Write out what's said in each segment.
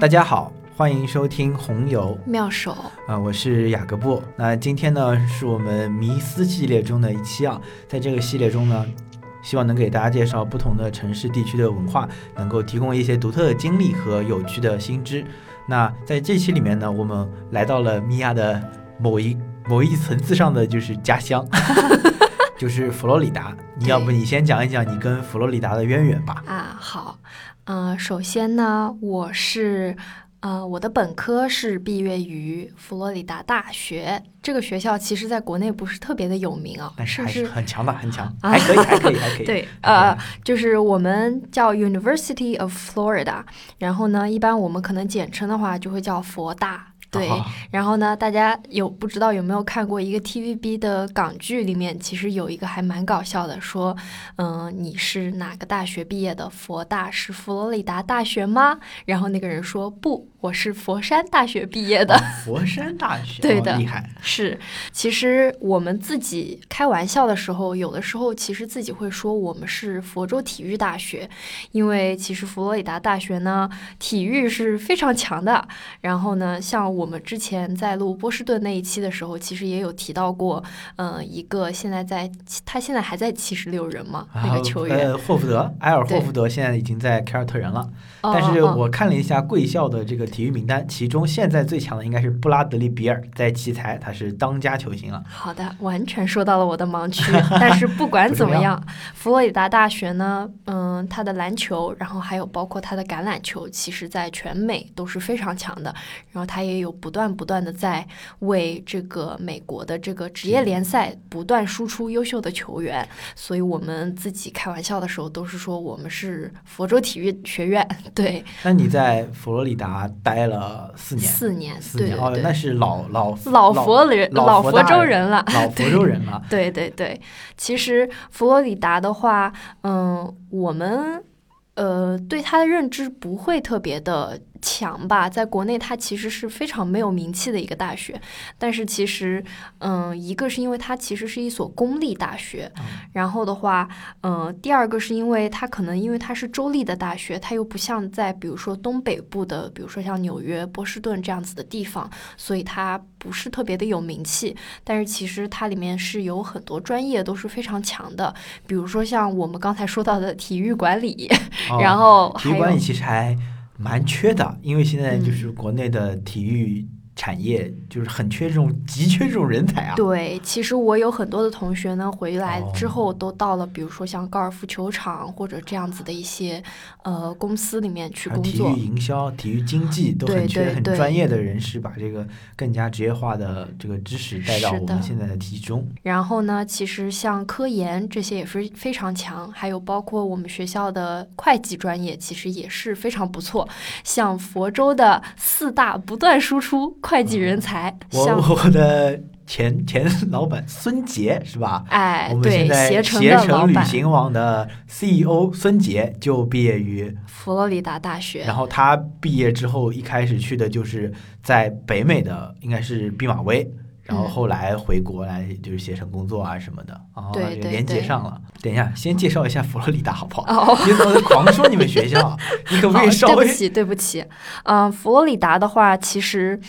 大家好，欢迎收听红油妙手啊、我是雅各布。那今天呢，是我们迷思系列中的一期啊，在这个系列中呢，希望能给大家介绍不同的城市地区的文化，能够提供一些独特的经历和有趣的新知。那在这期里面呢，我们来到了米娅的某一某一层次上的就是家乡，就是佛罗里达。你要不你先讲一讲你跟佛罗里达的渊源吧？啊，好，嗯、首先呢，我是。呃，我的本科是毕业于佛罗里达大学，这个学校其实在国内不是特别的有名啊，但是还是很强的，很强，啊还可以，还可以，还可以。对，呃，就是我们叫 University of Florida，然后呢，一般我们可能简称的话就会叫佛大。对，哦然后呢，大家有不知道有没有看过一个 TVB 的港剧，里面其实有一个还蛮搞笑的，说，嗯、你是哪个大学毕业的？佛大是佛罗里达大学吗？然后那个人说不，我是佛山大学毕业的。哦佛山大学，对的哦厉害。是，其实我们自己开玩笑的时候，有的时候其实自己会说我们是佛州体育大学，因为其实佛罗里达大学呢体育是非常强的。然后呢，像我们之前在录波士顿那一期的时候，其实也有提到过，嗯、一个现在在他现在还在七十六人嘛，那个球员，呃，霍福德，埃尔霍福德现在已经在凯尔特人了。哦但是哦我看了一下贵校的这个体育名单，其中现在最强的应该是布拉德利比尔，在奇才他是当家球星了。好的，完全说到了我的盲区。但是不管怎么样，佛罗里达大学呢，嗯，它的篮球，然后还有包括它的橄榄球，其实在全美都是非常强的。然后它也有不断不断的在为这个美国的这个职业联赛不断输出优秀的球员。所以我们自己开玩笑的时候都是说我们是佛州体育学院。对，那你在佛罗里达待了四年，四年，四年哦，那是老老老佛人老老 佛州人了，老佛州人了。对对对，其实佛罗里达的话，嗯，我们呃对它的认知不会特别的强吧，在国内它其实是非常没有名气的一个大学，但是其实，嗯，一个是因为它其实是一所公立大学，然后的话，嗯，第二个是因为它可能因为它是州立的大学，它又不像在比如说东北部的，比如说像纽约、波士顿这样子的地方，所以它不是特别的有名气。但是其实它里面是有很多专业都是非常强的，比如说像我们刚才说到的体育管理，哦然后体育管理其实还蛮缺的，因为现在嗯就是国内的体育产业就是很缺这种急缺这种人才啊。对，其实我有很多的同学呢，回来之哦后都到了，比如说像高尔夫球场或者这样子的一些呃公司里面去工作体育。营销、体育经济都很缺很专业的人士，把这个更加职业化的这个知识带到我们现在的体系中。然后呢，其实像科研这些也是非常强，还有包括我们学校的会计专业，其实也是非常不错。像佛州的四大不断输出会计人才，我我的前前老板孙杰是吧？哎我，们现，在携程携程旅行网的 CEO 孙杰就毕业于，佛罗里达大学然。后他毕业之后一开始去的就是在北美的，应该是毕马威。然后嗯后来回国来就是携程工作啊什么的，啊，对对连接上了。等一下，先介绍一下佛罗里达好不好？哦，你怎么狂说你们学校？你可不可，以稍微对不起，对不起。嗯、佛罗里达的话，其实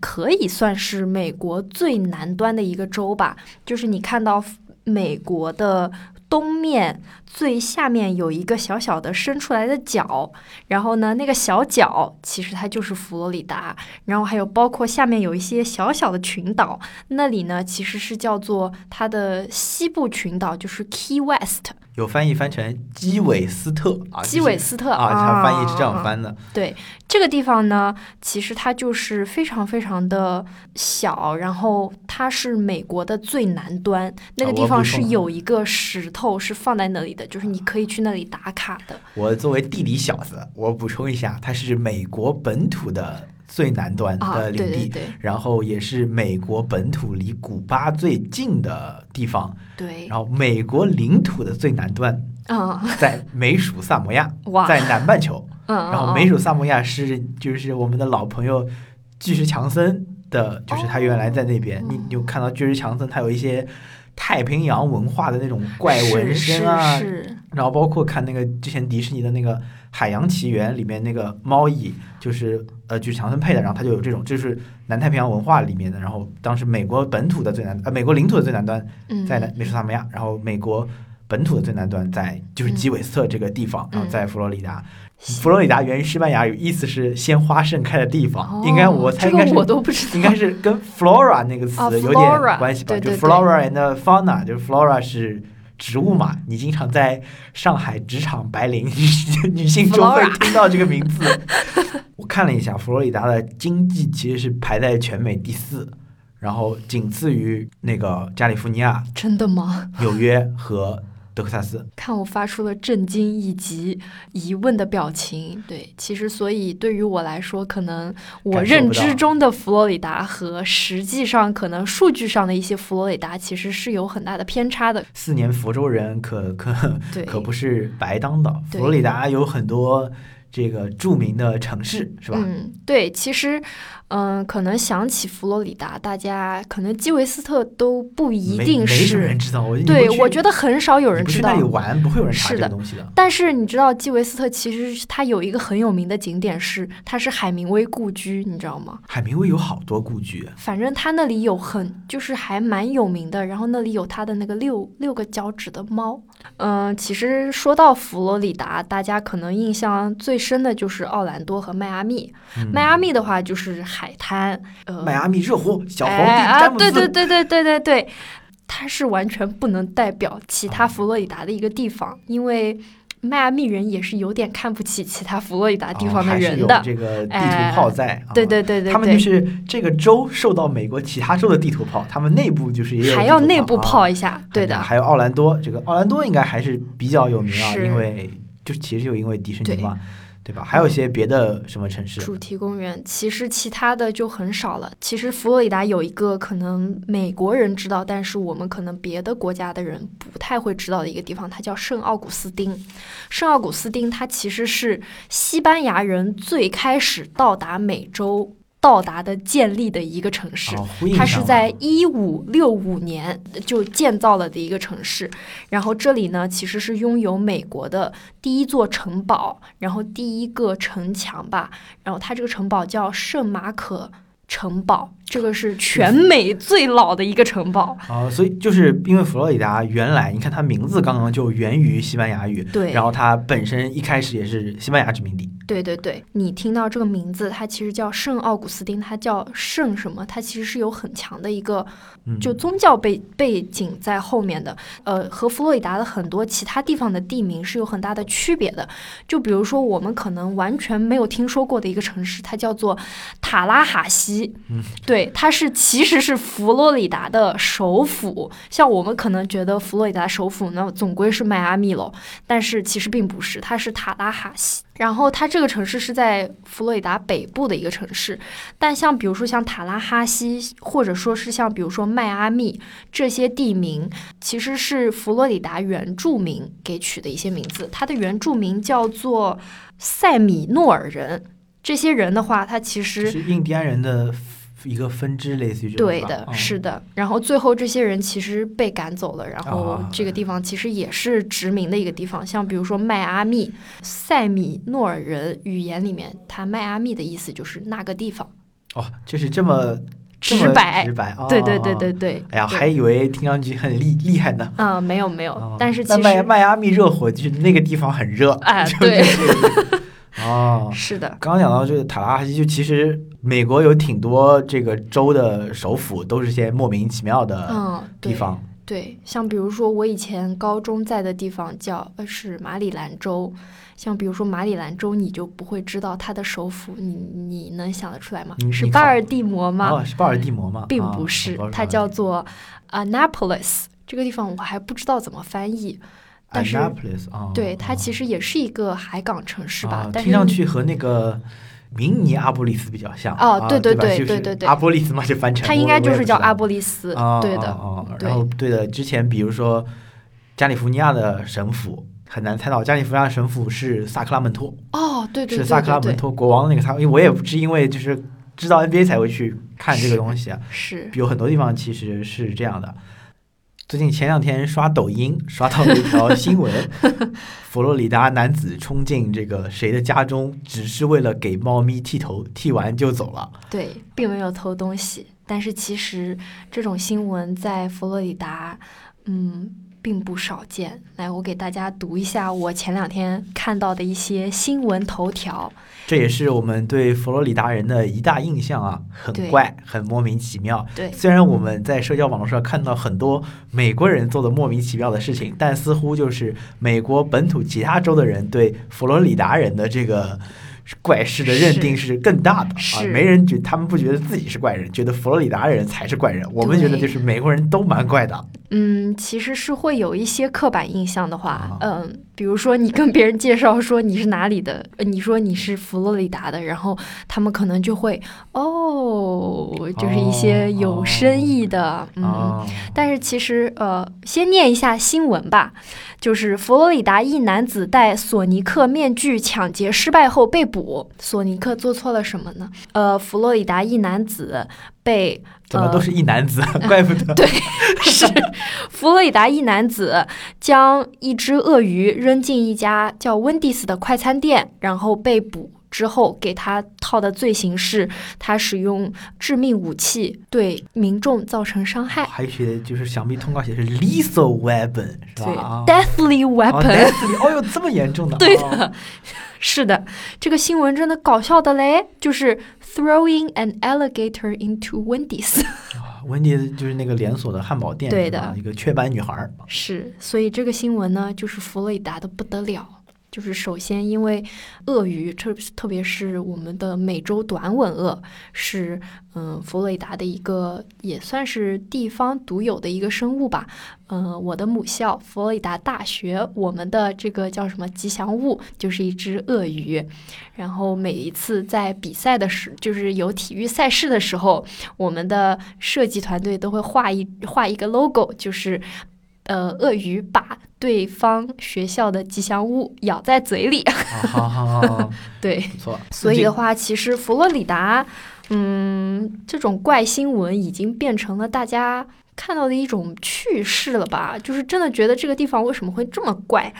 可以算是美国最南端的一个州吧。就是你看到美国的东面最下面有一个小小的伸出来的角，然后呢，那个小角其实它就是佛罗里达。然后还有包括下面有一些小小的群岛，那里呢其实是叫做它的西部群岛，就是 Key West，有翻译翻成基韦斯特啊，基韦斯特啊，它翻译是这啊样翻的。对这个地方呢，其实它就是非常非常的小，然后它是美国的最南端，那个啊地方是有一个石头是放在那里的，就是你可以去那里打卡的。我作为地理小子，我补充一下，它是美国本土的最南端啊，的领地，对对对然后也是美国本土离古巴最近的地方，对，然后美国领土的最南端啊在美属萨摩亚，在南半球。然后美属萨摩亚是就是我们的老朋友巨石强森的，就是他原来在那边。哦你你有看到巨石强森，他有一些太平洋文化的那种怪纹身啊，然后包括看那个之前迪士尼的那个《海洋奇缘》里面那个猫蚁，就是呃就是强森配的，然后他就有这种，就是南太平洋文化里面的。然后当时美国本土的最南呃美国领土的最南端嗯，在南美索萨米亚，然后美国本土的最南端在就是基韦斯特这个地方，然后在佛罗里达。佛罗里达源于西班牙语，意思是鲜花盛开的地方。哦应该我猜应该是这个我都不知道，应该是跟 flora 那个词啊有点关系吧？就 flora and fauna，就是 flora 是植物嘛。你经常在上海职场白领女性中会听到这个名字。我看了一下，佛罗里达的经济其实是排在全美第四，然后仅次于那个加利福尼亚、真的吗？纽约和德克萨斯。看我发出了震惊以及疑问的表情。对，其实所以对于我来说，可能我认知中的佛罗里达和实际上可能数据上的一些佛罗里达其实是有很大的偏差的。四年佛州人可 可对，可不是白当的，佛罗里达有很多这个著名的城市，是吧？嗯，对，其实，嗯、可能想起佛罗里达，大家可能基韦斯特都不一定没没什么是人。知道。我对，我觉得得很少有人知道去那里。玩，不会有人查是的这个东西的。但是你知道，基韦斯特其实是它有一个很有名的景点是，它是海明威故居，你知道吗？海明威有好多故居，反正他那里有很就是还蛮有名的，然后那里有他的那个六六个脚趾的猫。嗯、其实说到佛罗里达，大家可能印象最深的就是奥兰多和迈阿密。嗯迈阿密的话就是海滩，呃，迈阿密热火小皇帝哎啊，詹姆斯，对对对对对对对，它是完全不能代表其他佛罗里达的一个地方，因为迈阿密人也是有点看不起其他佛罗里达地方的人的。这个地哎图炮在。啊对对对对对，他们就是这个州受到美国其他州的地图炮，他们内部就是也有还要内部炮一下，对的。还有奥兰多，这个奥兰多应该还是比较有名啊，因为就其实就因为迪士尼嘛，对吧？还有一些别的什么城市，主题公园，其实其他的就很少了。其实佛罗里达有一个可能美国人知道，但是我们可能别的国家的人不太会知道的一个地方，它叫圣奥古斯丁。圣奥古斯丁它其实是西班牙人最开始到达美洲。到达的建立的一个城市，哦，它是在一五六五年就建造了的一个城市，然后这里呢其实是拥有美国的第一座城堡，然后第一个城墙吧，然后它这个城堡叫圣马可城堡，这个是全美最老的一个城堡。啊、所以就是因为佛罗里达原来你看它名字刚刚就源于西班牙语，对，然后它本身一开始也是西班牙殖民地，对对对，你听到这个名字，它其实叫圣奥古斯丁，它叫圣什么？它其实是有很强的一个嗯，就宗教背背景在后面的，呃，和佛罗里达的很多其他地方的地名是有很大的区别的。就比如说，我们可能完全没有听说过的一个城市，它叫做塔拉哈西。嗯，对，它是其实是佛罗里达的首府。像我们可能觉得佛罗里达首府那总归是迈阿密喽，但是其实并不是，它是塔拉哈西。然后它这个城市是在佛罗里达北部的一个城市，但像比如说像塔拉哈西，或者说是像比如说迈阿密这些地名，其实是佛罗里达原住民给取的一些名字。它的原住民叫做塞米诺尔人。这些人的话，他其实是印第安人的一个分支，类似于这种对的，嗯是的。然后最后这些人其实被赶走了，然后啊这个地方其实也是殖民的一个地方。像比如说迈阿密，塞米诺尔人语言里面，它迈阿密的意思就是那个地方，哦，就是这么直白直白，哦对对对哦对对。哎呀，还以为听上去很厉厉害呢。啊、没有没有，哦但是其实迈阿密热火就是那个地方很热，哎 就对哦，是的，刚刚讲到这个塔拉哈西，就其实美国有挺多这个州的首府都是些莫名其妙的地方。对，像比如说我以前高中在的地方叫呃是马里兰州，像比如说马里兰州，你就不会知道它的首府，你你能想得出来吗是巴尔的摩吗？哦，是巴尔的摩吗？并啊不是，哦它叫做 Annapolis。这个地方我还不知道怎么翻译，但是对它其实实也是一个海港城市吧，但是听上去和那个明尼阿波利斯比较像哦啊对对对对对对阿波利斯嘛，就翻成它应该就是叫阿波波利斯，啊，对。的，啊啊然后对的，之前比如说加利福尼亚的神府很难猜到，加利福尼亚神府是萨克拉门托，哦，对对对是萨克拉门托国王的那个他，因为我也不是因为就是知道 NBA 才会去看这个东西啊，是。有很多地方其实是这样的。最近前两天刷抖音 刷到了一条新闻，佛罗里达男子冲进这个谁的家中，只是为了给猫咪剃头，剃完就走了。对，并没有偷东西。但是其实这种新闻在佛罗里达，嗯。并不少见。来，我给大家读一下我前两天看到的一些新闻头条。这也是我们对佛罗里达人的一大印象啊，很怪，很莫名其妙。对，虽然我们在社交网络上看到很多美国人做的莫名其妙的事情，但似乎就是美国本土其他州的人对佛罗里达人的这个。怪事的认定是更大的啊，没人觉他们不觉得自己是怪人，觉得佛罗里达人才是怪人。我们觉得就是美国人都蛮怪的。嗯，其实是会有一些刻板印象的话，嗯，比如说你跟别人介绍说你是哪里的，你说你是佛罗里达的，然后他们可能就会哦，就是一些有深意的，嗯。但是其实呃，先念一下新闻吧。就是佛罗里达一男子戴索尼克面具抢劫失败后被捕。索尼克做错了什么呢？呃，佛罗里达一男子被怎么都是一男子，怪不得。对，是佛罗里达一男子将一只鳄鱼扔进一家叫温蒂斯的快餐店，然后被捕。之后给他套的罪行是，他使用致命武器对民众造成伤害。还有些就是想必通告写是 lethal weapon，是吧？deathly weapon。哦哟，这么严重的？对的，是的。这个新闻真的搞笑的嘞，就是 throwing an alligator into Wendy's。啊，温迪就是那个连锁的汉堡店，对的，一个雀斑女孩。是，所以这个新闻呢，就是佛罗里达的不得了。就是首先，因为鳄鱼，特特别是我们的美洲短吻鳄，是嗯佛罗里达的一个也算是地方独有的一个生物吧。嗯，我的母校佛罗里达大学，我们的这个叫什么吉祥物就是一只鳄鱼。然后每一次在比赛的时，就是有体育赛事的时候，我们的设计团队都会画一画一个 logo，就是呃鳄鱼把。对方学校的吉祥物咬在嘴里，好好好，对，不错。所以的话，其实佛罗里达，嗯，这种怪新闻已经变成了大家看到的一种趣事了吧？就是真的觉得这个地方为什么会这么怪？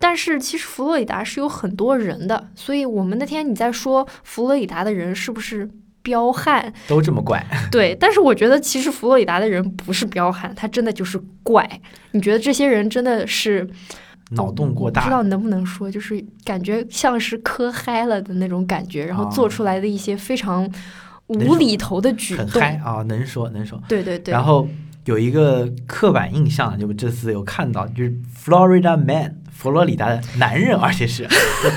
但是其实佛罗里达是有很多人的，所以我们那天你在说佛罗里达的人是不是？彪悍都这么怪，对，但是我觉得其实佛罗里达的人不是彪悍，他真的就是怪。你觉得这些人真的是脑洞过大？不知道能不能说，就是感觉像是磕嗨了的那种感觉，然后做出来的一些非常无厘头的举动。很嗨啊，能说能说。对对对。然后有一个刻板印象，就这次有看到，就是 Florida Man。佛罗里达的男人，而且是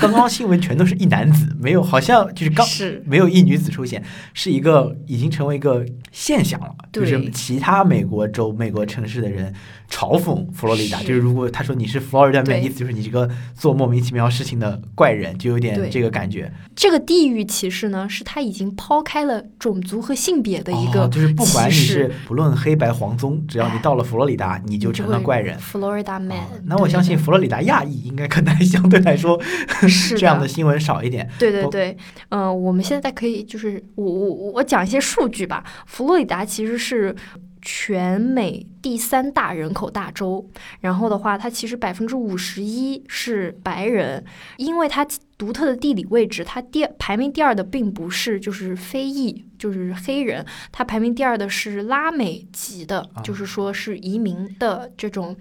刚刚新闻全都是一男子，没有好像就是刚没有一女子出现，是一个已经成为一个现象了，就是其他美国州、美国城市的人。嘲讽佛罗里达，就是如果他说你是 Florida man，意思就是你这个做莫名其妙事情的怪人，就有点这个感觉。这个地域歧视呢，是他已经抛开了种族和性别的一个，就是不管你是不论黑白黄棕，只要你到了佛罗里达，你就成了怪人。Florida man，那我相信佛罗里达亚裔应该可能相对来说 这样的新闻少一点。对对对，嗯，我们现在可以就是我我我讲一些数据吧。佛罗里达其实是。全美第三大人口大州，然后的话，它其实百分之五十一是白人，因为它独特的地理位置，它第排名第二的并不是就是非裔，就是黑人，它排名第二的是拉美籍的，就是说是移民的这种。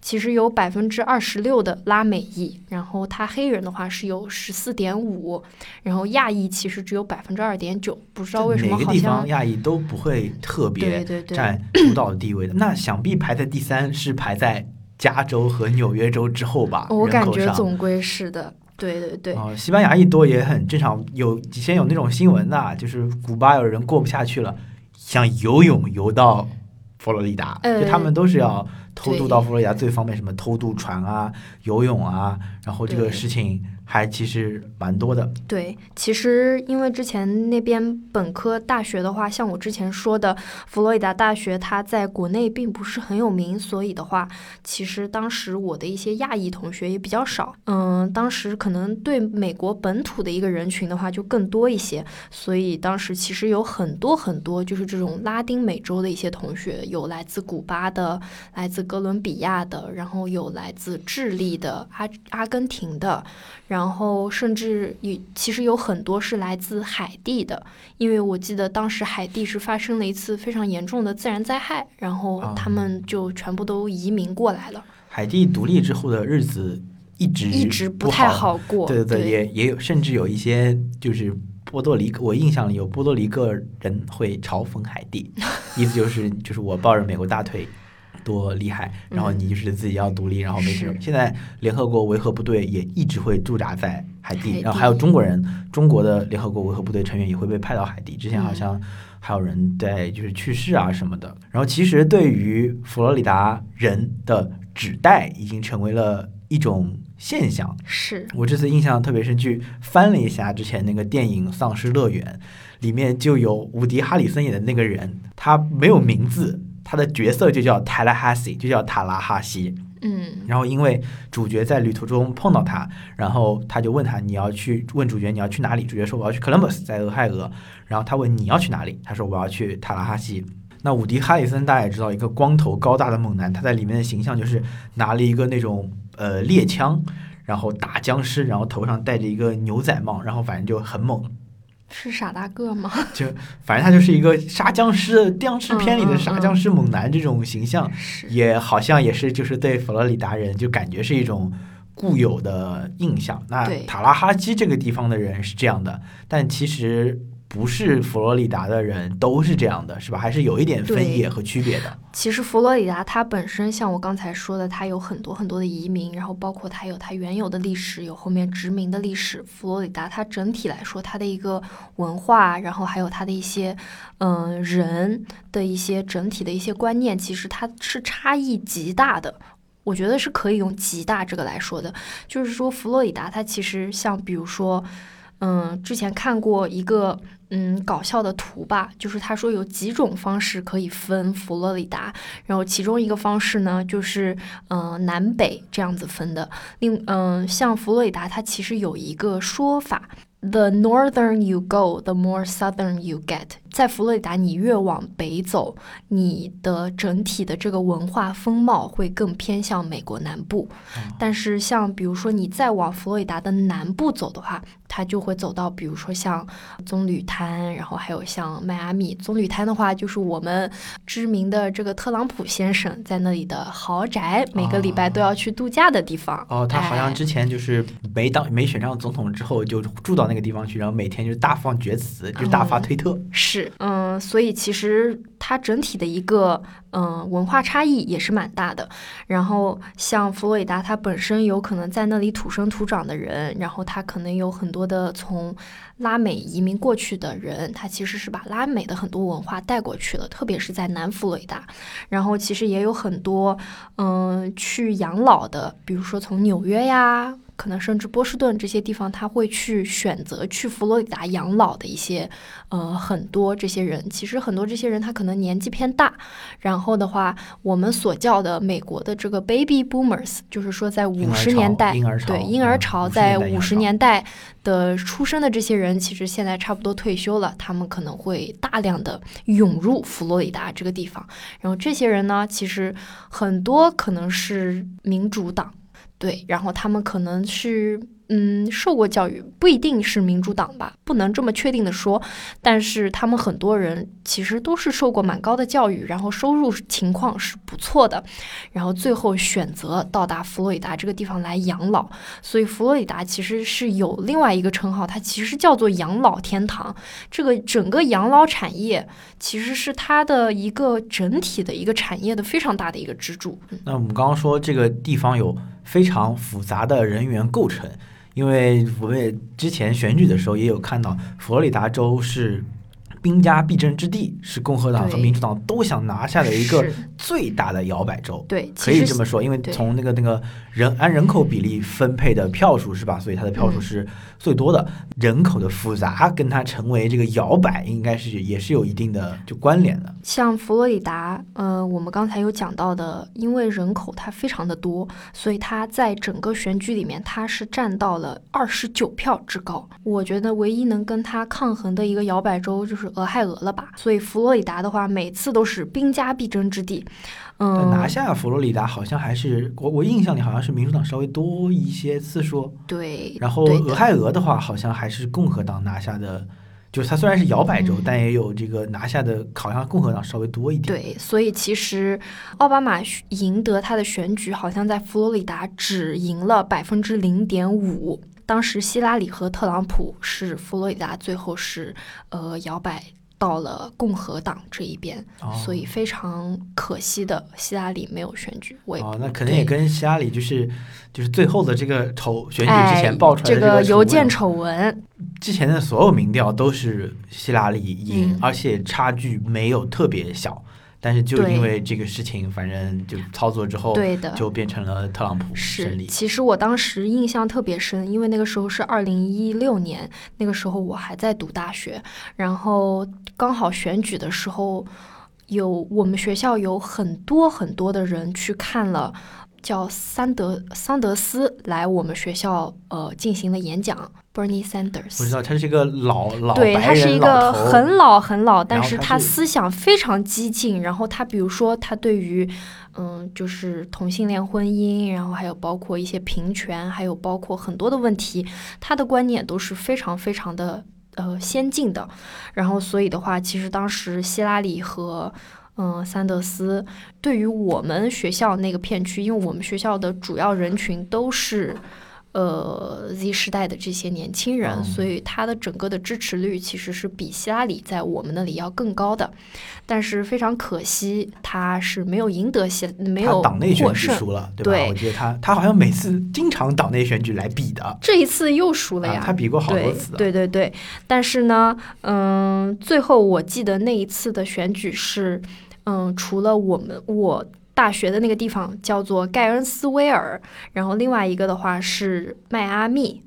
其实有百分之二十六的拉美裔，然后他黑人的话是有十四点五，然后亚裔其实只有百分之二点九，不知道为什么好像地方亚裔都不会特别占主导的地位的。那想必排在第三是排在加州和纽约州之后吧？我感觉总归是的，对对对。哦，西班牙一多也很正常，有以前有那种新闻的，就是古巴有人过不下去了，想游泳游到佛罗里达，就他们都是要。偷渡到佛罗里达最方便，什么偷渡船啊、游泳啊，然后这个事情。还其实蛮多的。对，其实因为之前那边本科大学的话，像我之前说的，佛罗里达大学它在国内并不是很有名，所以的话，其实当时我的一些亚裔同学也比较少。嗯，当时可能对美国本土的一个人群的话就更多一些，所以当时其实有很多很多就是这种拉丁美洲的一些同学有来自古巴的，来自哥伦比亚的，然后有来自智利的、阿阿根廷的，然后甚至有其实有很多是来自海地的，因为我记得当时海地是发生了一次非常严重的自然灾害，然后他们就全部都移民过来了。海地独立之后的日子一直一直不太好过，对对对，也也有甚至有一些就是波多黎各，我印象里有波多黎各人会嘲讽海地，意思就是就是我抱着美国大腿多厉害，然后你就是自己要独立，然后没事。现在联合国维和部队也一直会驻扎在海地，然后还有中国人，中国的联合国维和部队成员也会被派到海地。之前好像还有人在就是去世啊什么的。然后其实对于佛罗里达人的。指代已经成为了一种现象。是我这次印象特别深，去翻了一下之前那个电影《丧尸乐园》，里面就有伍迪·哈里森演的那个人，他没有名字，他的角色就叫泰拉哈西，就叫塔拉哈西。嗯，然后因为主角在旅途中碰到他，然后他就问他你要去问主角你要去哪里？主角说我要去克伦布斯，在俄亥俄。然后他问你要去哪里？他说我要去塔拉哈西。那伍迪·哈里森大家也知道，一个光头高大的猛男，他在里面的形象就是拿了一个那种呃猎枪，然后打僵尸，然后头上戴着一个牛仔帽，然后反正就很猛。是傻大个吗？就反正他就是一个杀僵尸、僵尸片里的杀僵尸猛男这种形象，也好像也是就是对佛罗里达人就感觉是一种固有的印象。那塔拉哈基这个地方的人是这样的，但其实。不是佛罗里达的人都是这样的，是吧？还是有一点分野和区别的。其实佛罗里达它本身，像我刚才说的，它有很多很多的移民，然后包括它有它原有的历史，有后面殖民的历史。佛罗里达它整体来说，它的一个文化，然后还有它的一些嗯人的一些整体的一些观念，其实它是差异极大的。我觉得是可以用“极大”这个来说的，就是说佛罗里达它其实像比如说，嗯，之前看过一个。嗯，搞笑的图吧，就是他说有几种方式可以分佛罗里达，然后其中一个方式呢，就是嗯南北这样子分的。另嗯，像佛罗里达，它其实有一个说法。The northern you go, the more southern you get。在佛罗里达，你越往北走，你的整体的这个文化风貌会更偏向美国南部。但是，像比如说你再往佛罗里达的南部走的话，它就会走到，比如说像棕榈滩，然后还有像迈阿密。棕榈滩的话，就是我们知名的这个特朗普先生在那里的豪宅，每个礼拜都要去度假的地方。哦，他好像之前就是没当没选上总统之后，就住到。那个地方去，然后每天就大放厥词，就大发推特。是，嗯，所以其实它整体的一个嗯文化差异也是蛮大的。然后像佛罗里达，它本身有可能在那里土生土长的人，然后他可能有很多的从拉美移民过去的人，他其实是把拉美的很多文化带过去了，特别是在南佛罗里达。然后其实也有很多嗯去养老的，比如说从纽约呀。可能甚至波士顿这些地方，他会去选择去佛罗里达养老的一些，呃，很多这些人，其实很多这些人他可能年纪偏大，然后的话，我们所叫的美国的这个 baby boomers，就是说在五十年代，对婴儿潮在五十年代的出生的这些人，其实现在差不多退休了，他们可能会大量的涌入佛罗里达这个地方，然后这些人呢，其实很多可能是民主党。对，然后他们可能是。嗯，受过教育不一定是民主党吧，不能这么确定的说。但是他们很多人其实都是受过蛮高的教育，然后收入情况是不错的，然后最后选择到达佛罗里达这个地方来养老。所以佛罗里达其实是有另外一个称号，它其实叫做养老天堂。这个整个养老产业其实是它的一个整体的一个产业的非常大的一个支柱。那我们刚刚说这个地方有非常复杂的人员构成。因为我们之前选举的时候也有看到，佛罗里达州是兵家必争之地，是共和党和民主党都想拿下的一个最大的摇摆州。对，可以这么说，因为从那个那个人按人口比例分配的票数是吧？所以它的票数是最多的。人口的复杂跟它成为这个摇摆，应该是也是有一定的就关联的。像佛罗里达，呃，我们刚才有讲到的，因为人口它非常的多，所以它在整个选举里面，它是占到了二十九票之高。我觉得唯一能跟它抗衡的一个摇摆州就是俄亥俄了吧。所以佛罗里达的话，每次都是兵家必争之地。嗯，拿下佛罗里达好像还是我我印象里好像是民主党稍微多一些次数。对。然后俄亥俄的话，好像还是共和党拿下的。就是它虽然是摇摆州，但也有这个拿下的，好像共和党稍微多一点。对，所以其实奥巴马赢得他的选举，好像在佛罗里达只赢了百分之零点五。当时希拉里和特朗普是佛罗里达最后是呃摇摆。到了共和党这一边，所以非常可惜的，希拉里没有选举。哦，那可能也跟希拉里就是就是最后的这个丑选举之前爆出来的这个邮件丑闻，之前的所有民调都是希拉里赢，而且差距没有特别小。但是就因为这个事情，反正就操作之后，对的，就变成了特朗普胜利。其实我当时印象特别深，因为那个时候是二零一六年，那个时候我还在读大学，然后刚好选举的时候，有我们学校有很多很多的人去看了。叫桑德桑德斯来我们学校呃进行了演讲，Bernie Sanders。我知道他是一个老老对他是一个很老很老，但是他思想非常激进。然后他比如说他对于嗯就是同性恋婚姻，然后还有包括一些平权，还有包括很多的问题，他的观念都是非常非常的呃先进的。然后所以的话，其实当时希拉里和嗯，桑德斯对于我们学校那个片区，因为我们学校的主要人群都是呃 Z 时代的这些年轻人，所以他的整个的支持率其实是比希拉里在我们那里要更高的。但是非常可惜，他是没有赢得希，没有党内选举输了，对吧？我觉得他他好像每次经常党内选举来比的，这一次又输了呀。他比过好多次，对对对。但是呢，嗯，最后我记得那一次的选举是。嗯，除了我们我大学的那个地方叫做盖恩斯威尔，然后另外一个的话是迈阿密，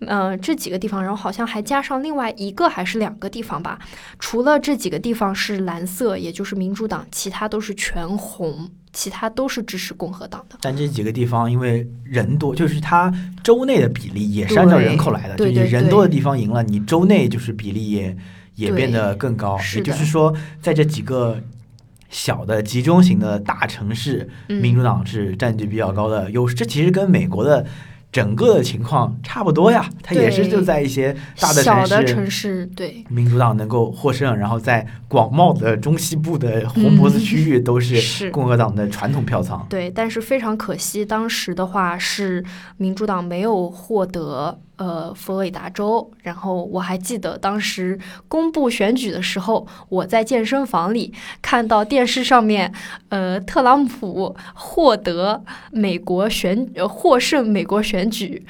嗯，这几个地方，然后好像还加上另外一个还是两个地方吧。除了这几个地方是蓝色，也就是民主党，其他都是全红，其他都是支持共和党的。但这几个地方因为人多，就是它州内的比例也是按照人口来的，就你人多的地方赢了，你州内就是比例也也变得更高。也就是说，在这几个。小的集中型的大城市，民主党是占据比较高的优势。这其实跟美国的整个的情况差不多呀，它也是就在一些大的城市，城市对民主党能够获胜，然后在广袤的中西部的红脖子区域都是共和党的传统票仓。对，但是非常可惜，当时的话是民主党没有获得。呃，佛罗里达州，然后我还记得当时公布选举的时候，我在健身房里看到电视上面，呃，特朗普获得美国选获胜美国选举，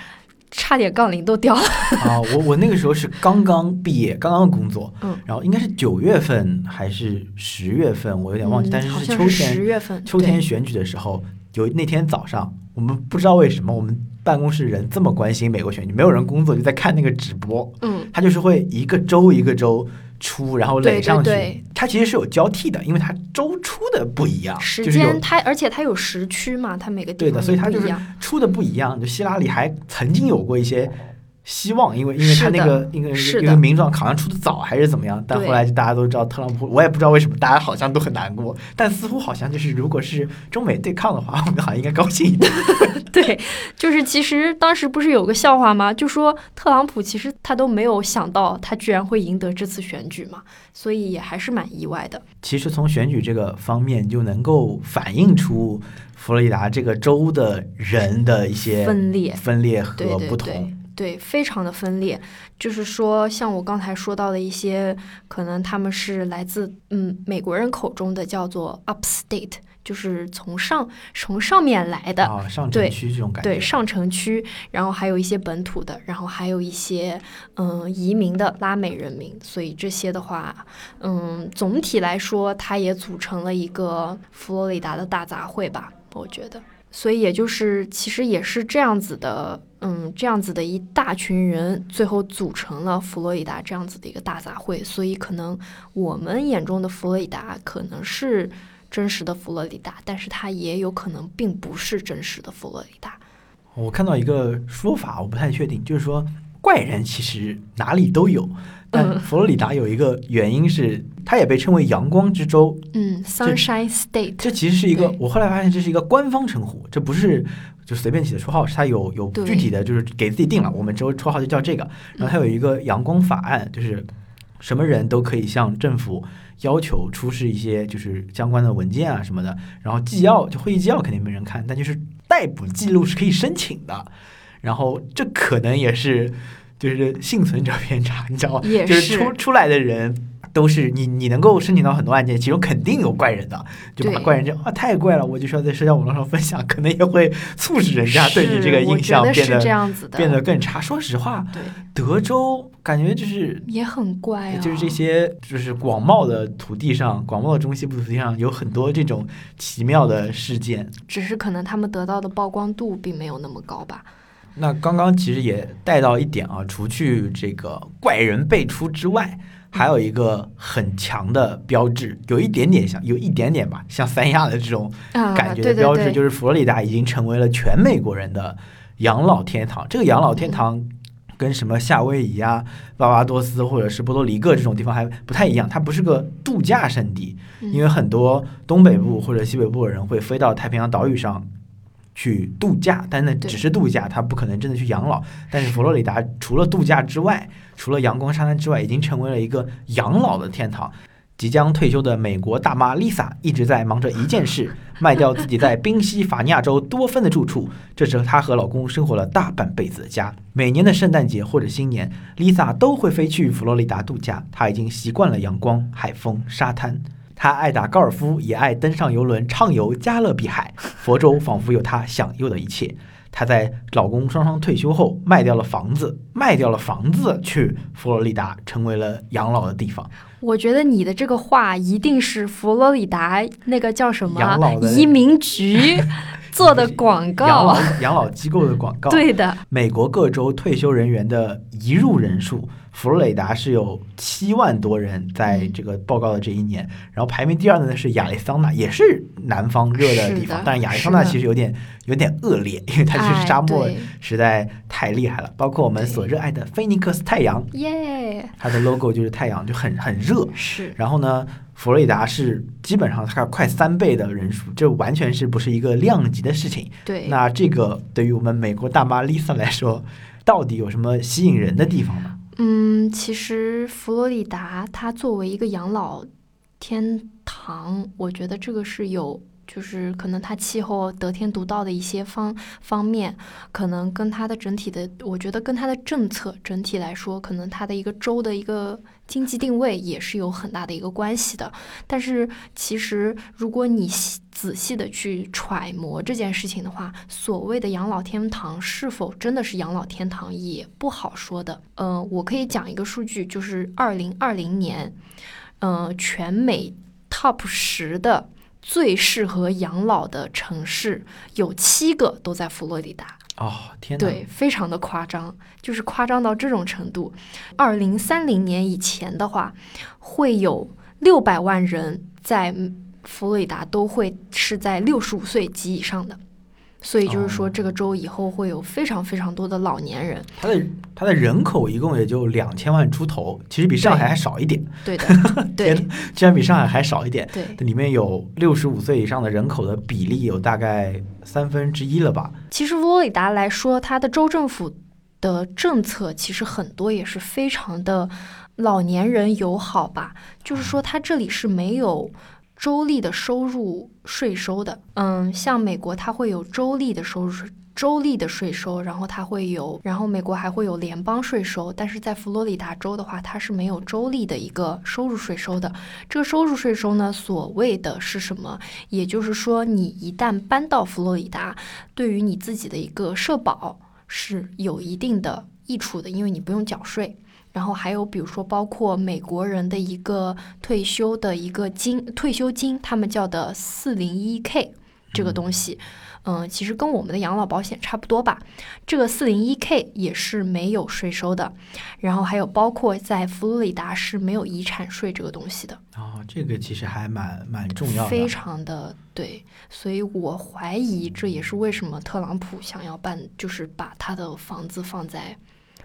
差点杠铃都掉了。啊，我我那个时候是刚刚毕业，刚刚工作，嗯，然后应该是九月份还是十月份，我有点忘记，但是是秋天，十月份，秋天选举的时候，有那天早上，我们不知道为什么我们。办公室人这么关心美国选举，没有人工作就在看那个直播。嗯，他就是会一个州一个州出，然后垒上去。他其实是有交替的，因为他周出的不一样，时间他而且他有时区嘛，他每个对的，所以他就是出的不一样。就希拉里还曾经有过一些。希望，因为因为他那个那个那个名状好像出的早还是怎么样，但后来就大家都知道特朗普，我也不知道为什么大家好像都很难过，但似乎好像就是如果是中美对抗的话，我们好像应该高兴一点。对，就是其实当时不是有个笑话吗？就说特朗普其实他都没有想到他居然会赢得这次选举嘛，所以也还是蛮意外的。其实从选举这个方面就能够反映出佛罗里达这个州的人的一些分裂、分裂和不同。对，非常的分裂，就是说，像我刚才说到的一些，可能他们是来自嗯美国人口中的叫做 upstate，就是从上从上面来的，啊，上城区这种感觉，对，上城区，然后还有一些本土的，然后还有一些嗯移民的拉美人民，所以这些的话，嗯，总体来说，它也组成了一个佛罗里达的大杂烩吧，我觉得。所以也就是，其实也是这样子的，嗯，这样子的一大群人，最后组成了佛罗里达这样子的一个大杂烩。所以可能我们眼中的佛罗里达可能是真实的佛罗里达，但是它也有可能并不是真实的佛罗里达。我看到一个说法，我不太确定，就是说。怪人其实哪里都有，但佛罗里达有一个原因是，它也被称为阳光之州。嗯，Sunshine State，这其实是一个，我后来发现这是一个官方称呼，这不是就随便起的绰号，是它有有具体的，就是给自己定了，我们之后绰号就叫这个。然后它有一个阳光法案，就是什么人都可以向政府要求出示一些就是相关的文件啊什么的，然后纪要就会议纪要肯定没人看，但就是逮捕记录是可以申请的。然后这可能也是就是幸存者偏差，你知道吗？也就是是出出来的人都是你，你能够申请到很多案件，其中肯定有怪人的，就把怪人这啊太怪了，我就需要在社交网络上分享，可能也会促使人家对你这个印象变得是这变得样子的，变得更差。说实话，对，德州感觉就是。也很怪啊。就是这些，就是广袤的土地上，广袤的中西部土地上有很多这种奇妙的事件。只是可能他们得到的曝光度并没有那么高吧。那刚刚其实也带到一点啊，除去这个怪人辈出之外，还有一个很强的标志，有一点点像，有一点点吧，像三亚的这种啊，感觉的标志，对，就是佛罗里达已经成为了全美国人的养老天堂。这个养老天堂跟什么夏威夷啊、巴巴多斯或者是波多黎各这种地方还不太一样，它不是个度假胜地，嗯因为很多东北部或者西北部的人会飞到太平洋岛屿上去度假，但那只是度假，他不可能真的去养老。但是佛罗里达除了度假之外，除了阳光沙滩之外，已经成为了一个养老的天堂。即将退休的美国大妈 Lisa 一直在忙着一件事：卖掉自己在宾夕法尼亚州多芬的住处。这是她和老公生活了大半辈子的家。每年的圣诞节或者新年，Lisa 都会飞去佛罗里达度假。她已经习惯了阳光、海风、沙滩。她爱打高尔夫，也爱登上游轮畅游加勒比海。佛州仿佛有她享有的一切。她在老公双双退休后卖掉了房子，卖掉了房子去佛罗里达，成为了养老的地方。我觉得你的这个话一定是佛罗里达那个叫什么养老的移民局做的广告养告老。养老机构的广告。对的，美国各州退休人员的移入人数，佛罗里达是有七万多人在这个报告的这一年，然后排名第二的呢是亚利桑那，也是南方热的地，方但是亚利桑那其实有点有点恶劣，因为它就是哎沙漠实在太厉害了。包括我们所热爱的菲尼克斯太阳，耶，它的 logo 就是太阳，就很很热。是然后呢，佛罗里达是基本上它快三倍的人数，这完全是不是一个量级的事情。对。那这个对于我们美国大妈 Lisa 来说，到底有什么吸引人的地方呢？嗯，其实佛罗里达它作为一个养老天堂，我觉得这个是有，就是可能它气候得天独厚的一些方方面，可能跟它的整体的，我觉得跟它的政策整体来说，可能它的一个州的一个经济定位也是有很大的一个关系的。但是其实如果你仔细的去揣摩这件事情的话，所谓的养老天堂是否真的是养老天堂也不好说的。呃，我可以讲一个数据，就是二零二零年，呃，全美 Top 十的最适合养老的城市有七个都在佛罗里达。哦，天哪！对，非常的夸张，就是夸张到这种程度。二零三零年以前的话，会有六百万人在佛罗里达都会是在六十五岁及以上的，所以就是说哦这个州以后会有非常非常多的老年人。它的它的人口一共也就两千万出头，其实比上海还少一点，对的，对天居然比上海还少一点。对。里面有六十五岁以上的人口的比例有大概三分之一了吧？其实佛罗里达来说，它的州政府的政策其实很多也是非常的老年人友好吧，就是说它这里是没有。州立的收入税收的，嗯，像美国它会有州立的收入税，州立的税收，然后它会有，然后美国还会有联邦税收，但是在佛罗里达州的话，它是没有州立的一个收入税收的。这个收入税收呢，所谓的是什么？也就是说，你一旦搬到佛罗里达，对于你自己的一个社保是有一定的益处的，因为你不用缴税。然后还有比如说，包括美国人的一个退休的一个金退休金，他们叫的四零一 K 这个东西，嗯，其实跟我们的养老保险差不多吧。这个四零一 K 也是没有税收的。然后还有包括在佛罗里达是没有遗产税这个东西的。哦，这个其实还蛮蛮重要的。非常的对，所以我怀疑这也是为什么特朗普想要办，就是把他的房子放在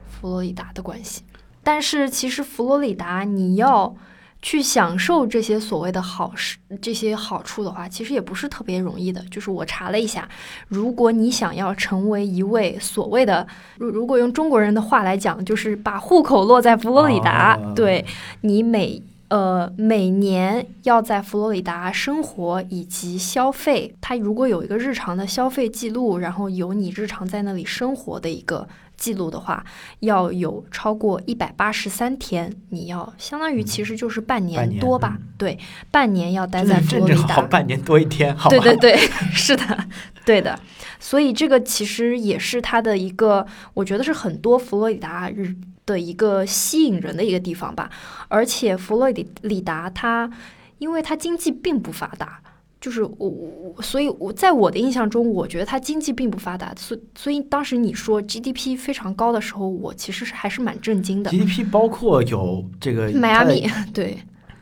佛罗里达的关系。但是其实佛罗里达你要去享受这些所谓的好事、这些好处的话，其实也不是特别容易的。就是我查了一下，如果你想要成为一位所谓的，如如果用中国人的话来讲，就是把户口落在佛罗里达，哦对你每呃每年要在佛罗里达生活以及消费，它如果有一个日常的消费记录，然后有你日常在那里生活的一个。记录的话，要有超过一百八十三天，你要相当于其实就是半半年年多吧？嗯对，半年要待在佛罗里达。半年多一天，好吧？对对对，是的，对的。所以这个其实也是它的一个，我觉得是很多佛罗里达日的一个吸引人的一个地方吧。而且佛罗里里达它，因为它经济并不发达。就是我我，所以我在我的印象中，我觉得它经济并不发达，所所以当时你说 GDP 非常高的时候，我其实是还是蛮震惊的。GDP 包括有这个 迈阿密，对，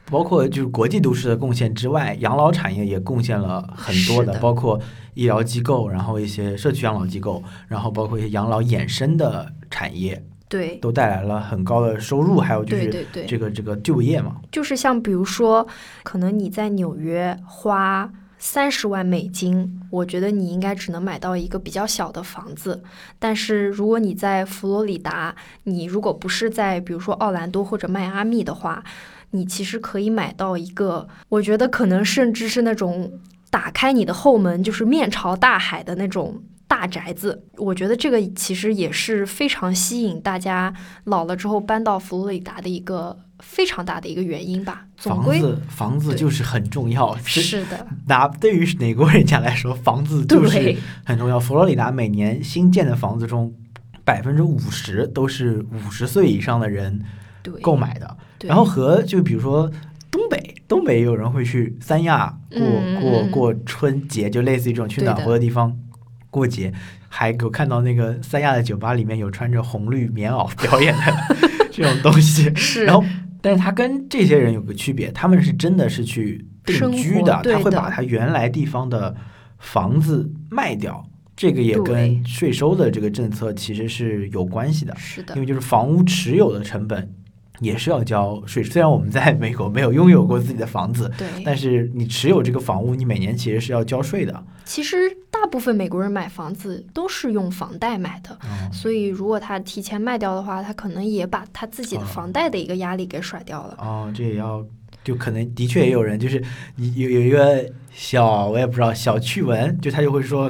包括就是国际都市的贡献之外，养老产业也贡献了很多的，的包括医疗机构，然后一些社区养老机构，然后包括一些养老衍生的产业，对，都带来了很高的收入，还有就是对对对，这个这个就业嘛。就是像比如说，可能你在纽约花三十万美金，我觉得你应该只能买到一个比较小的房子。但是如果你在佛罗里达，你如果不是在比如说奥兰多或者迈阿密的话，你其实可以买到一个，我觉得可能甚至是那种打开你的后门就是面朝大海的那种。大宅子，我觉得这个其实也是非常吸引大家老了之后搬到佛罗里达的一个非常大的一个原因吧。总归房子房子就是很重要，是是的，拿对于哪国人家来说，房子就是，很重要。佛罗里达每年新建的房子中，百分之五十都是五十岁以上的人，购买的。然后和就比如说东北，东北也有人会去三亚过、过过春节，就类似于这种去暖和的地方过节。还有看到那个三亚的酒吧里面有穿着红绿棉袄表演的 这种东西，是，然后，但是他跟这些人有个区别，他们是真的是去定居生活对他会把他原来地方的房子卖掉，这个也跟税收的这个政策其实是有关系的，是的因，为就是房屋持有的成本也是要交税。虽然我们在美国没有拥有过自己的房子，对。但是你持有这个房屋，你每年其实是要交税的。其实大部分美国人买房子都是用房贷买的，嗯所以如果他提前卖掉的话，他可能也把他自己的哦房贷的一个压力给甩掉了。哦，这也要，就可能的确也有人，就是你有有一个小，我也不知道小趣闻，就他就会说，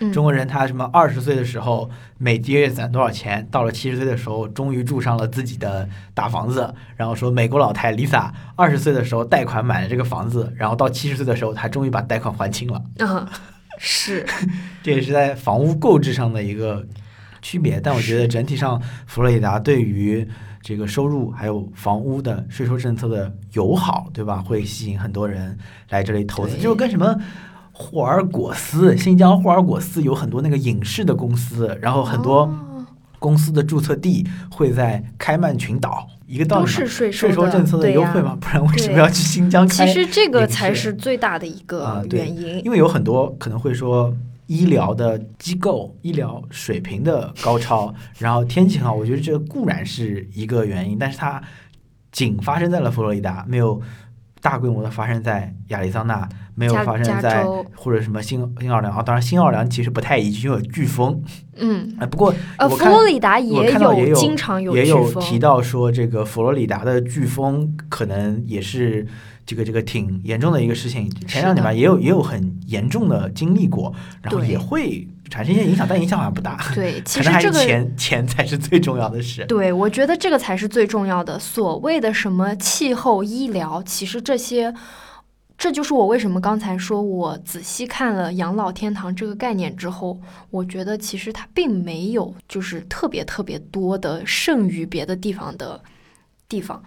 嗯，中国人他什么二十岁的时候每个月攒多少钱，到了七十岁的时候终于住上了自己的大房子，然后说美国老太 Lisa 二十岁的时候贷款买了这个房子，然后到七十岁的时候她终于把贷款还清了，啊，是 这也是在房屋购置上的一个区别。但我觉得整体上佛罗里达对于这个收入还有房屋的税收政策的友好，对吧？会吸引很多人来这里投资，就跟什么。霍尔果斯，新疆霍尔果斯有很多那个影视的公司，然后很多哦公司的注册地会在开曼群岛，一个道理嘛。都是税税收政策的优惠嘛，不然为什么要去新疆开？其实这个才是最大的一啊个原因。因为有很多可能会说医疗的机构、医疗水平的高超，然后天气很好，我觉得这固然是一个原因，但是它仅发生在了佛罗里达，没有大规模的发生在亚利桑那，没有发生在或者什么新新奥尔良啊。当然，新奥尔良其实不太宜居，因为有飓风。嗯，哎，不过呃，佛罗里达我也看到也有经常有也有，提到说，这个佛罗里达的飓风可能也是这个这个挺严重的一个事情。前两年吧，也有也有很严重的经历过，然后也会产生一些影响，但影响好像不大。对，其实这个钱钱才是最重要的事。对，我觉得这个才是最重要的。所谓的什么气候、医疗，其实这些，这就是我为什么刚才说我仔细看了养老天堂这个概念之后，我觉得其实它并没有就是特别特别多的胜于别的地方的地方。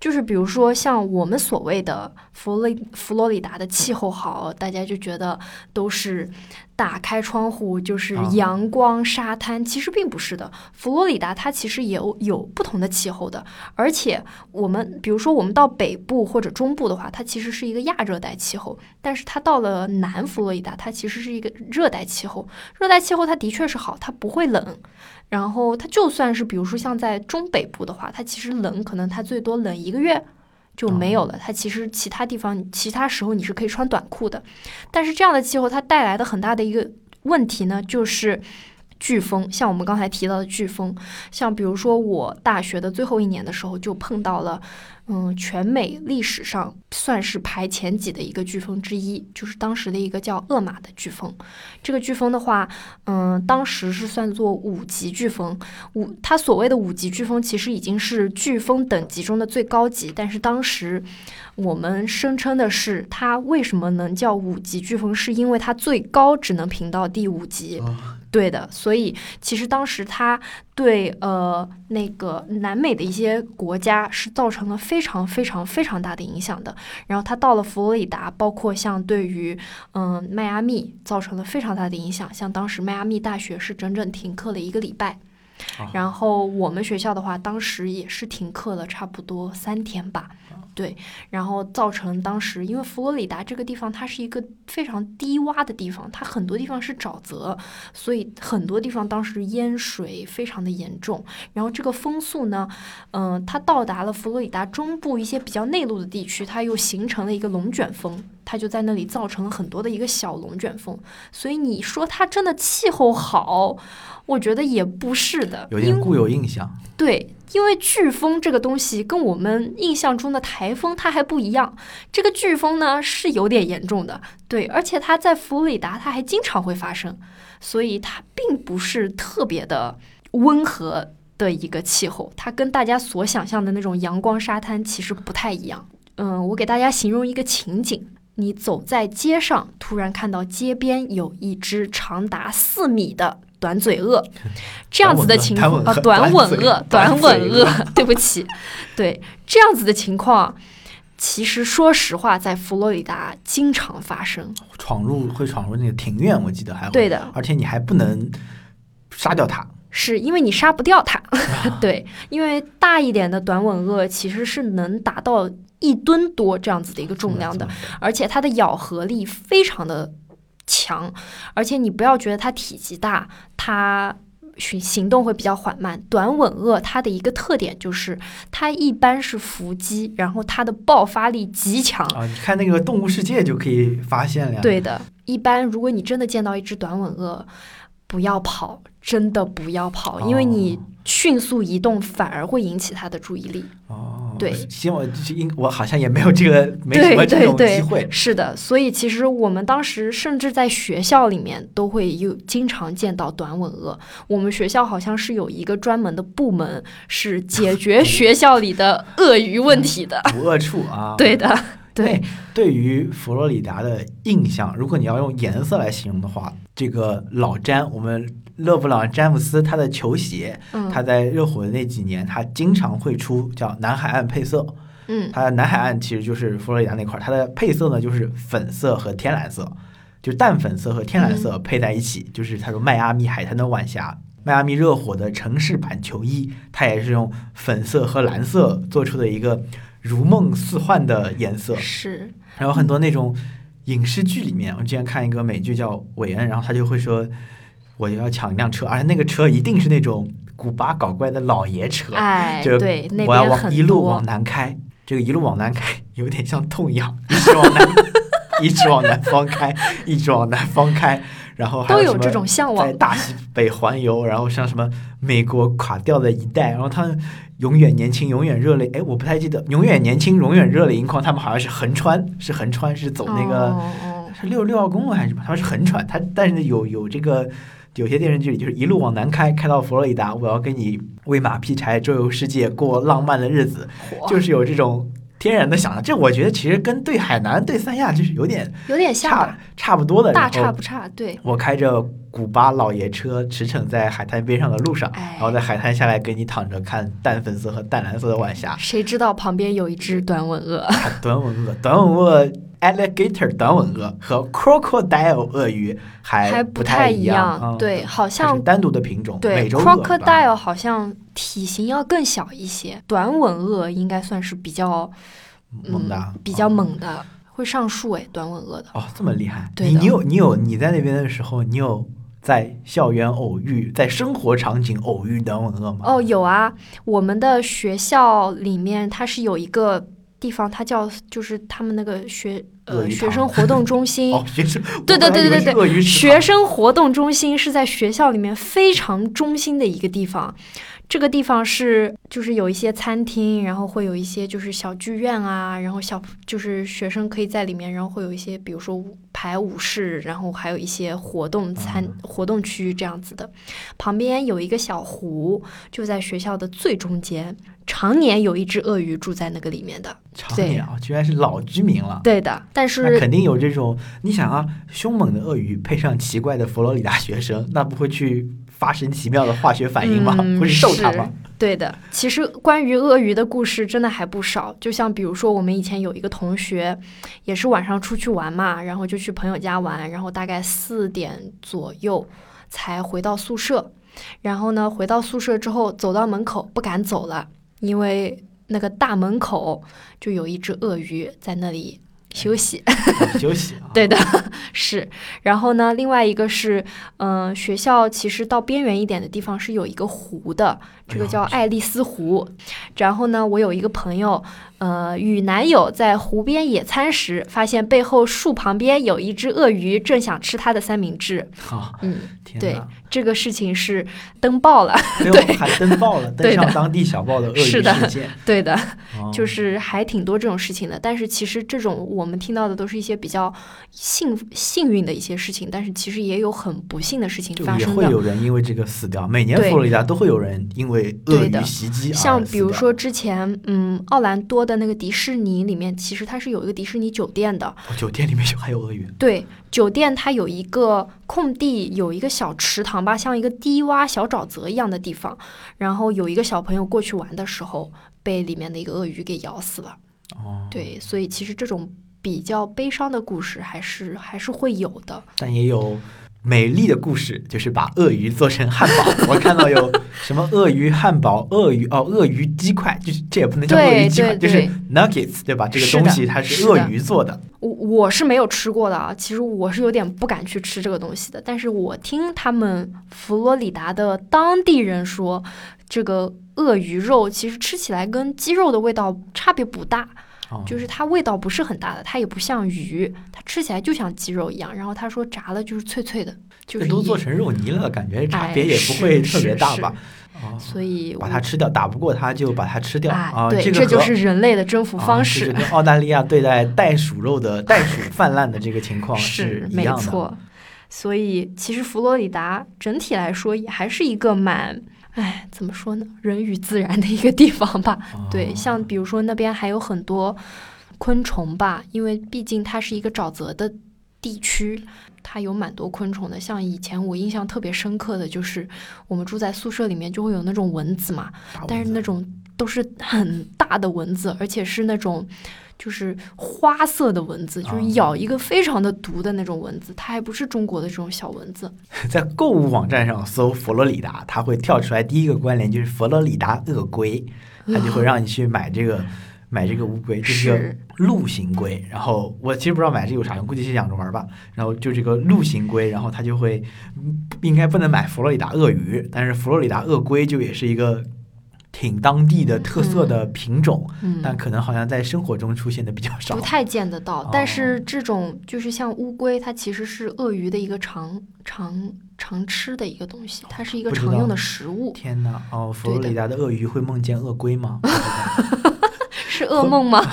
就是比如说像我们所谓的佛罗佛罗里达的气候好，大家就觉得都是打开窗户就是啊阳光、沙滩，其实并不是的。佛罗里达它其实也有有不同的气候的，而且我们比如说我们到北部或者中部的话，它其实是一个亚热带气候，但是它到了南佛罗里达，它其实是一个热带气候。热带气候它的确是好，它不会冷。然后它就算是比如说像在中北部的话，它其实冷，可能它最多冷一个月。就没有了。它其实其他地方、其他时候你是可以穿短裤的，但是这样的气候它带来的很大的一个问题呢，就是飓风。像我们刚才提到的飓风，像比如说我大学的最后一年的时候就碰到了，嗯，全美历史上算是排前几的一个飓风之一，就是当时的一个叫厄玛的飓风。这个飓风的话，嗯，当时是算作五级飓风。五，它所谓的五级飓风其实已经是飓风等级中的最高级，但是当时我们声称的是它为什么能叫五级飓风，是因为它最高只能评到第五级。对的，所以其实当时他对呃那个南美的一些国家是造成了非常非常非常大的影响的。然后他到了佛罗里达，包括像对于嗯、迈阿密造成了非常大的影响，像当时迈阿密大学是整整停课了一个礼拜。啊然后我们学校的话，当时也是停课了差不多三天吧，对，然后造成当时因为佛罗里达这个地方它是一个非常低洼的地方，它很多地方是沼泽，所以很多地方当时淹水非常的严重。然后这个风速呢，嗯、它到达了佛罗里达中部一些比较内陆的地区，它又形成了一个龙卷风。它就在那里造成了很多的一个小龙卷风，所以你说它真的气候好，我觉得也不是的，因有点固有印象。对，因为飓风这个东西跟我们印象中的台风它还不一样。这个飓风呢是有点严重的，对，而且它在佛罗里达它还经常会发生，所以它并不是特别的温和的一个气候，它跟大家所想象的那种阳光沙滩其实不太一样。嗯，我给大家形容一个情景。你走在街上，突然看到街边有一只长达四米的短嘴鳄，这样子的情况 啊，短吻鳄，短吻鳄，对不起，对这样子的情况，其实说实话，在佛罗里达经常发生。闯入会闯入那个庭院，我记得还会。对的，而且你还不能杀掉它。是因为你杀不掉它，对，因为大一点的短吻鳄其实是能达到一吨多这样子的一个重量的，而且它的咬合力非常的强，而且你不要觉得它体积大，它行行动会比较缓慢。短吻鳄它的一个特点就是它一般是伏击，然后它的爆发力极强。啊，你看那个《动物世界》就可以发现了呀。对的，一般如果你真的见到一只短吻鳄，不要跑，真的不要跑，因为你迅速移动反而会引起他的注意力。哦，对希望应我好像也没有这个没什么这种对对机会。是的，所以其实我们当时甚至在学校里面都会有经常见到短吻鳄。我们学校好像是有一个专门的部门是解决 学校里的鳄鱼问题的。不恶处啊。对的，对哎，对于佛罗里达的印象，如果你要用颜色来形容的话，这个老詹，我们勒布朗詹姆斯他的球鞋，嗯他在热火的那几年，他经常会出叫南海岸配色。嗯它的南海岸其实就是佛罗里达那块儿，它的配色呢就是粉色和天蓝色，就淡粉色和天蓝色配在一起，就是他说迈阿密海滩的晚霞。迈阿密热火的城市版球衣，它也是用粉色和蓝色做出的一个如梦似幻的颜色。是，然后很多那种影视剧里面，我之前看一个美剧叫《韦恩》，然后他就会说我要抢一辆车，而且那个车一定是那种古巴搞怪的老爷车，哎，就对，我要往一路往。南开，这个一路往南开有点像痛痒，一直往南，一直往南方开，一直往南方开，然后还什么都有这种向往在大西北环游，然后像什么美国垮掉的一代，然后他们永远年轻，永远热泪，哎，我不太记得，永远年轻，永远热泪盈眶，他们好像是横穿，是横穿，是走那个、是六六号公路还是什么？他们是横穿，他但是有有这个。有些电视剧里就是一路往南开，开到佛罗里达，我要跟你喂马劈柴，周游世界，过浪漫的日子，就是有这种天然的想象。这我觉得其实跟对海南、对三亚就是有点有点像差，差不多的。大差不差，对，我开着古巴老爷车驰骋在海滩边上的路上，哎然后在海滩下来给你躺着看淡粉色和淡蓝色的晚霞。谁知道旁边有一只短吻鳄？短吻鳄，短吻鳄 alligator 短吻鳄和 crocodile 鳄鱼还还不太一样，嗯对，好像单独的品种，对 crocodile 好像体型要更小一些，短吻鳄应该算是比较猛的比较哦猛的，会上树哎，短吻鳄的。哦，这么厉害！对你你有你有你在那边的时候，你有在校园偶遇，在生活场景偶遇短吻鳄吗？哦，有啊，我们的学校里面它是有一个地方，它叫就是他们那个学呃学生活动中心。哦，学生，对对对对对对学生活动中心是在学校里面非常中心的一个地方，这个地方是就是有一些餐厅，然后会有一些就是小剧院啊，然后小就是学生可以在里面，然后会有一些比如说舞排舞室，然后还有一些活动餐、嗯活动区这样子的。旁边有一个小湖，就在学校的最中间，常年有一只鳄鱼住在那个里面的。常年啊，居然是老居民了。对的，但是肯定有这种，你想啊，凶猛的鳄鱼配上奇怪的佛罗里达学生，那不会去发生奇妙的化学反应吗？嗯会是逗它吗？对的，其实关于鳄鱼的故事真的还不少。就像比如说，我们以前有一个同学，也是晚上出去玩嘛，然后就去朋友家玩，然后大概四点左右才回到宿舍。然后呢，回到宿舍之后，走到门口不敢走了，因为那个大门口就有一只鳄鱼在那里休息。休息啊。对的，是。然后呢，另外一个是，嗯、学校其实到边缘一点的地方是有一个湖的，这个叫爱丽丝湖。然后呢，我有一个朋友，呃，与男友在湖边野餐时，发现背后树旁边有一只鳄鱼正想吃他的三明治。啊，嗯，对！这个事情是登报了。对还登报了，登上当地小报的鳄鱼是的事件。对的，哦就是还挺多这种事情的。但是其实这种我们听到的都是一些比较幸幸运的一些事情，但是其实也有很不幸的事情就也会发生的。有人因为这个死掉，每年佛罗里达都会有人因为鳄鱼袭击而像比如说之前，嗯，奥兰多的那个迪士尼里面，其实它是有一个迪士尼酒店的。哦酒店里面有还有鳄鱼，对，酒店它有一个空地，有一个小池塘吧，像一个低洼小沼泽一样的地方。然后有一个小朋友过去玩的时候，被里面的一个鳄鱼给咬死了。哦，对，所以其实这种比较悲伤的故事还是还是会有的。但也有美丽的故事，就是把鳄鱼做成汉堡。我看到有什么鳄鱼汉堡、鳄鱼哦，鳄鱼鸡块，就是这也不能叫鳄鱼鸡块，对就是 nuggets，对吧？这个东西它是鳄鱼做的。我我是没有吃过的啊，其实我是有点不敢去吃这个东西的。但是我听他们佛罗里达的当地人说，这个鳄鱼肉其实吃起来跟鸡肉的味道差别不大，哦就是它味道不是很大的，它也不像鱼，它吃起来就像鸡肉一样。然后他说炸了就是脆脆的，就是都做成肉泥了，感觉差哎别也不会特别大吧？哦，所以把它吃掉，打不过它就把它吃掉！对，这就是人类的征服啊方式。跟澳大利亚对待袋鼠肉的袋鼠泛滥的这个情况 是没一样的。错，所以其实佛罗里达整体来说也还是一个蛮，哎，怎么说呢，人与自然的一个地方吧。对，哦像比如说那边还有很多昆虫吧，因为毕竟它是一个沼泽的地区，它有蛮多昆虫的。像以前我印象特别深刻的就是，我们住在宿舍里面就会有那种蚊子嘛，但是那种都是很大的蚊子，而且是那种就是花色的蚊子，就是哦咬一个非常的毒的那种蚊子，它还不是中国的这种小蚊子。在购物网站上搜佛罗里达，它会跳出来第一个关联就是佛罗里达鳄龟，它就会 让你去买这个买这个乌龟，这是个是陆行龟。然后我其实不知道买这个有啥用，估计是养着玩吧。然后就这个陆行龟，然后它就会嗯应该不能买佛罗里达鳄鱼，但是佛罗里达鳄龟就也是一个挺当地的特色的品种，嗯，但可能好像在生活中出现的比较少不。太见得到。哦但是这种就是像乌龟，它其实是鳄鱼的一个常常常吃的一个东西，它是一个常用的食物。天哪！哦，佛罗里达的鳄鱼会梦见鳄龟吗？是噩梦吗？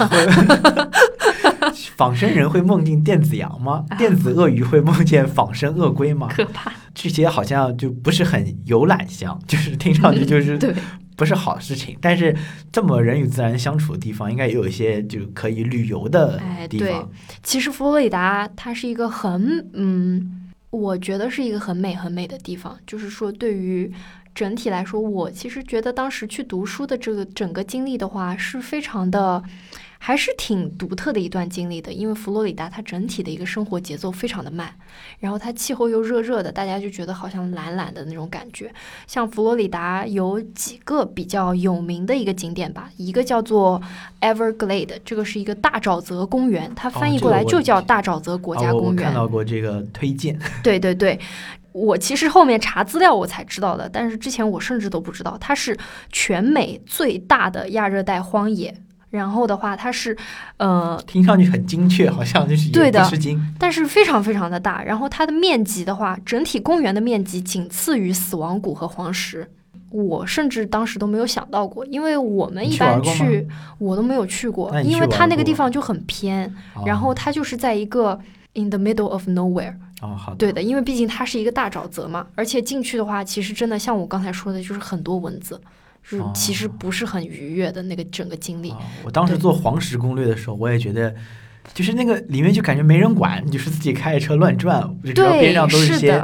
仿生人会梦见电子羊吗？电子鳄鱼会梦见仿生鳄龟吗？可怕。这些好像就不是很有览香，就是听上去就是对，不是好事情。但是这么人与自然相处的地方，应该也有一些就可以旅游的哎对地方。其实佛罗里达它是一个很嗯我觉得是一个很美很美的地方。就是说，对于整体来说，我其实觉得当时去读书的这个整个经历的话，是非常的。还是挺独特的一段经历的，因为佛罗里达它整体的一个生活节奏非常的慢，然后它气候又热热的，大家就觉得好像懒懒的那种感觉。像佛罗里达有几个比较有名的一个景点吧，一个叫做 Everglade，这个是一个大沼泽公园，它翻译过来就叫大沼泽国家公园。我看到过这个推荐。对对对，我其实后面查资料我才知道的，但是之前我甚至都不知道，它是全美最大的亚热带荒野。然后的话，它是，呃，听上去很精确，好像就是对的，吃惊。但是非常非常的大。然后它的面积的话，整体公园的面积仅次于死亡谷和黄石。我甚至当时都没有想到过，因为我们一般去，我都没有去过，因为它那个地方就很偏。然后它就是在一个 in the middle of nowhere。哦，好。对的，因为毕竟它是一个大沼泽嘛，而且进去的话，其实真的像我刚才说的，就是很多蚊子。是，其实不是很愉悦的那个整个经历。我当时做黄石攻略的时候，我也觉得，就是那个里面就感觉没人管，就是自己开着车乱转，就知道边上都是些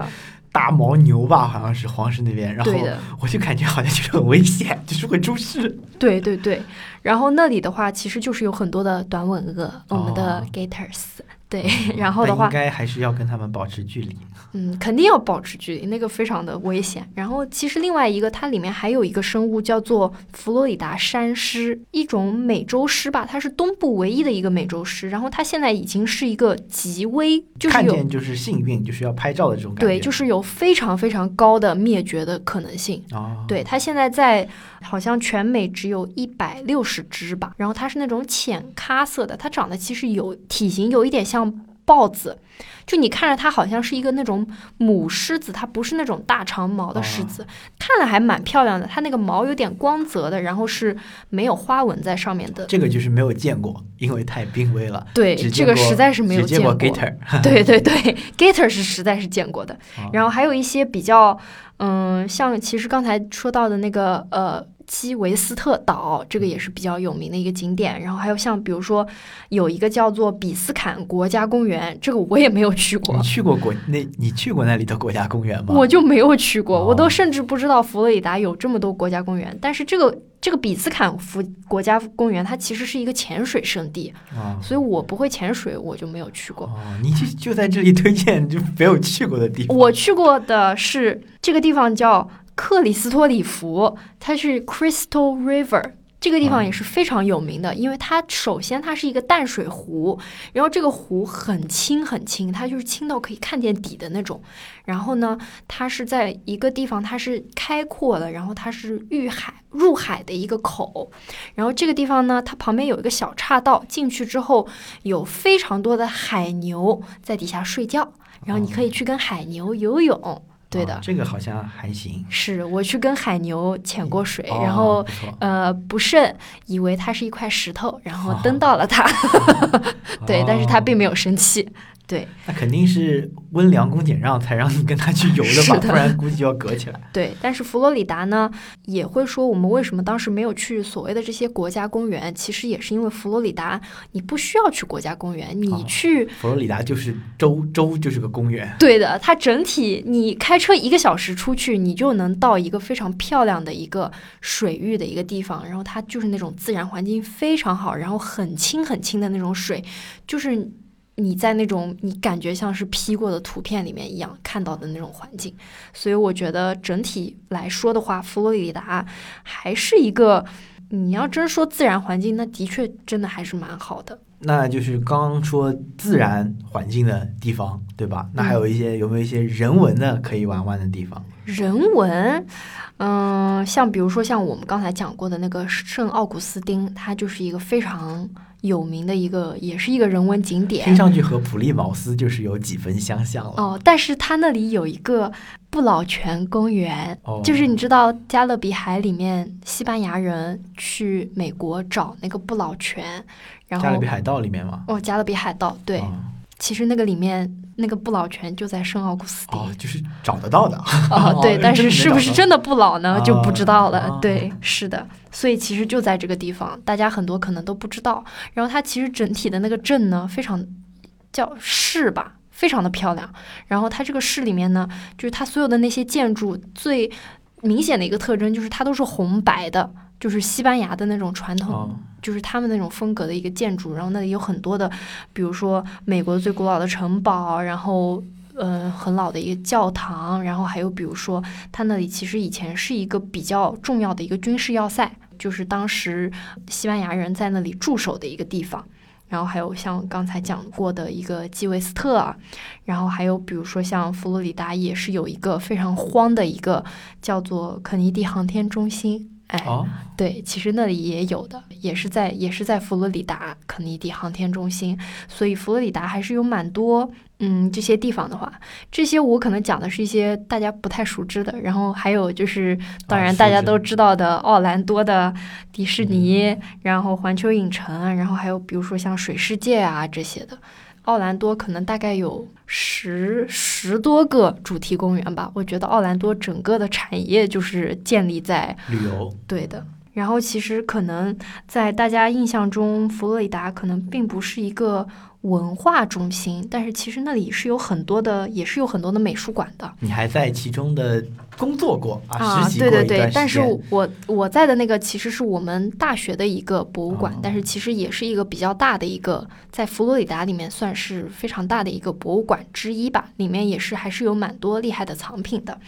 大牦牛吧，好像是黄石那边。然后我就感觉好像就是很危险，就是会出事。对对对，然后那里的话，其实就是有很多的短吻鳄，我们的 gators。对，然后的话，应该还是要跟他们保持距离。嗯，肯定要保持距离，那个非常的危险。然后，其实另外一个，它里面还有一个生物叫做佛罗里达山狮，一种美洲狮吧，它是东部唯一的一个美洲狮。然后，它现在已经是一个极危，就是看见就是幸运，就是要拍照的这种感觉。对，就是有非常非常高的灭绝的可能性。哦，对，它现在在好像全美只有一百六十只吧。然后，它是那种浅咖色的，它长得其实有体型有一点像。豹子，就你看着它好像是一个那种母狮子，它不是那种大长毛的狮子，看了还蛮漂亮的。它那个毛有点光泽的，然后是没有花纹在上面的。这个就是没有见过，因为太濒危了。对，这个实在是没有见过。Gator，对对对，Gator 是实在是见过的。然后还有一些比较，嗯，像其实刚才说到的那个，呃。基维斯特岛这个也是比较有名的一个景点，然后还有像比如说有一个叫做比斯坎国家公园，这个我也没有去过。你去过国那？你去过那里的国家公园吗？我就没有去过，我都甚至不知道佛罗里达有这么多国家公园。但是这个这个比斯坎福国家公园，它其实是一个潜水圣地，所以我不会潜水，我就没有去过。你就就在这里推荐就没有去过的地方。我去过的是这个地方叫。克里斯托里弗，它是 Crystal River 这个地方也是非常有名的，因为它首先它是一个淡水湖，然后这个湖很清很清，它就是清到可以看见底的那种。然后呢，它是在一个地方，它是开阔的，然后它是遇海入海的一个口。然后这个地方呢，它旁边有一个小岔道，进去之后有非常多的海牛在底下睡觉，然后你可以去跟海牛游泳。对的，这个好像还行。是我去跟海牛潜过水，然后呃不慎以为它是一块石头，然后蹬到了它。对，但是它并没有生气。对，那肯定是温良恭俭让才让你跟他去游的吧，不然估计就要隔起来。对，但是佛罗里达呢也会说，我们为什么当时没有去所谓的这些国家公园？其实也是因为佛罗里达你不需要去国家公园，你去佛罗里达就是州州就是个公园。对的，它整体你开车一个小时出去，你就能到一个非常漂亮的一个水域的一个地方，然后它就是那种自然环境非常好，然后很清很清的那种水，就是。你在那种你感觉像是 P 过的图片里面一样看到的那种环境，所以我觉得整体来说的话，佛罗里达还是一个你要真说自然环境，那的确真的还是蛮好的。那就是刚刚说自然环境的地方，对吧？那还有一些有没有一些人文的可以玩玩的地方？人文，嗯，像比如说像我们刚才讲过的那个圣奥古斯丁，它就是一个非常。有名的一个，也是一个人文景点，听上去和普利茅斯就是有几分相像了。哦，但是它那里有一个不老泉公园，就是你知道加勒比海里面西班牙人去美国找那个不老泉，然后加勒比海盗里面吗？哦，加勒比海盗，对，其实那个里面。那个不老泉就在圣奥古斯丁，就是找得到的。哦，对，但是是不是真的不老呢？就不知道了。对，是的，所以其实就在这个地方，大家很多可能都不知道。然后它其实整体的那个镇呢，非常叫市吧。非常的漂亮。然后它这个市里面呢，就是它所有的那些建筑最明显的一个特征就是它都是红白的，就是西班牙的那种传统。哦，就是他们那种风格的一个建筑，然后那里有很多的，比如说美国最古老的城堡，然后呃很老的一个教堂，然后还有比如说它那里其实以前是一个比较重要的一个军事要塞，就是当时西班牙人在那里驻守的一个地方。然后还有像刚才讲过的一个基韦斯特啊，然后还有比如说像佛罗里达也是有一个非常荒的一个叫做肯尼迪航天中心，哎，哦，对，其实那里也有的，也是在也是在佛罗里达肯尼迪航天中心，所以佛罗里达还是有蛮多嗯这些地方的话，这些我可能讲的是一些大家不太熟知的，然后还有就是当然大家都知道的奥兰多的迪士尼，然后环球影城，然后还有比如说像水世界啊这些的。奥兰多可能大概有十十多个主题公园吧，我觉得奥兰多整个的产业就是建立在旅游，对的。然后其实可能在大家印象中，佛罗里达可能并不是一个文化中心，但是其实那里是有很多的，也是有很多的美术馆的。你还在其中的工作过啊，对对对但是我我在的那个其实是我们大学的一个博物馆，哦但是其实也是一个比较大的一个，在佛罗里达里面算是非常大的一个博物馆之一吧，里面也是还是有蛮多厉害的藏品的。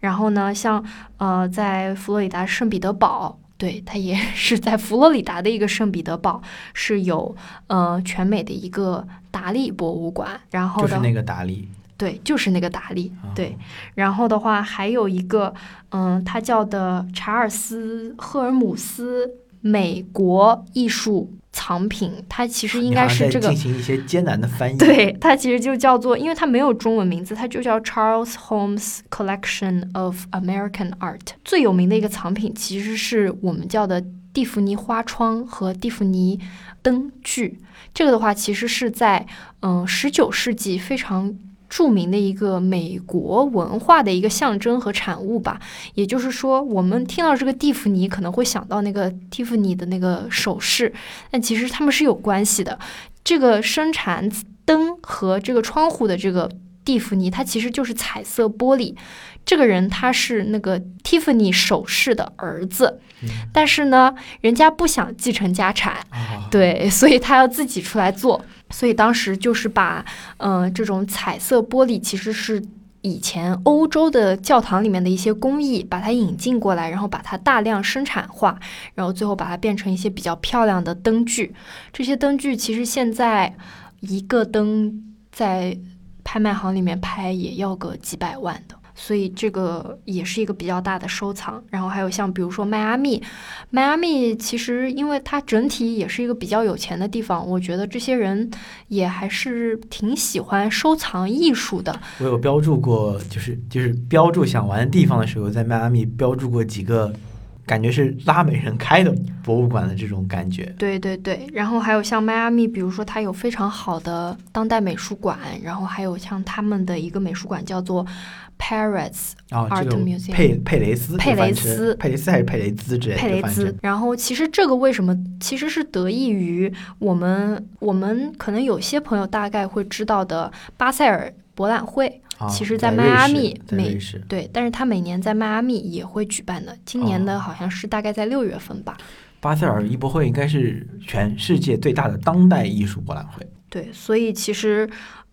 然后呢，像呃，在佛罗里达圣彼得堡。对，它也 是在佛罗里达的一个圣彼得堡，是有呃全美的一个达利博物馆，然后的就是那个达利，对，就是那个达利。啊对，然后的话还有一个，嗯，他叫的查尔斯·赫尔姆斯美国艺术藏品，它其实应该是这个进。行一些艰难的翻译，对，它其实就叫做，因为它没有中文名字，它就叫 Charles Holmes Collection of American Art。最有名的一个藏品其实是我们叫的蒂芙尼花窗和蒂芙尼灯具。这个的话，其实是在嗯十九世纪非常著名的一个美国文化的一个象征和产物吧。也就是说，我们听到这个蒂芙尼可能会想到那个蒂芙尼的那个首饰，但其实他们是有关系的。这个生产灯和这个窗户的这个蒂芙尼，它其实就是彩色玻璃。这个人他是那个蒂芙尼首饰的儿子，嗯但是呢，人家不想继承家产，啊，对，所以他要自己出来做。所以当时就是把，呃，这种彩色玻璃其实是以前欧洲的教堂里面的一些工艺，把它引进过来，然后把它大量生产化，然后最后把它变成一些比较漂亮的灯具。这些灯具其实现在一个灯在拍卖行里面拍也要个几百万的。所以这个也是一个比较大的收藏，然后还有像比如说迈阿密，迈阿密其实因为它整体也是一个比较有钱的地方，我觉得这些人也还是挺喜欢收藏艺术的。我有标注过，就是就是标注想玩的地方的时候，在迈阿密标注过几个，感觉是拉美人开的博物馆的这种感觉。对对对，然后还有像迈阿密，比如说它有非常好的当代美术馆，然后还有像他们的一个美术馆叫做 Paris Art Museum 佩佩雷斯，佩雷斯佩雷斯还是佩雷兹之类的，佩雷兹。然后其实这个为什么其实是得益于我们我们可能有些朋友大概会知道的巴塞尔博览会，啊其实在在迈阿密对，但是它每年在迈阿密也会举办的，今年的哦好像是大概在六月份吧。巴塞尔艺博会应该是全世界最大的当代艺术博览会。对，所以其实，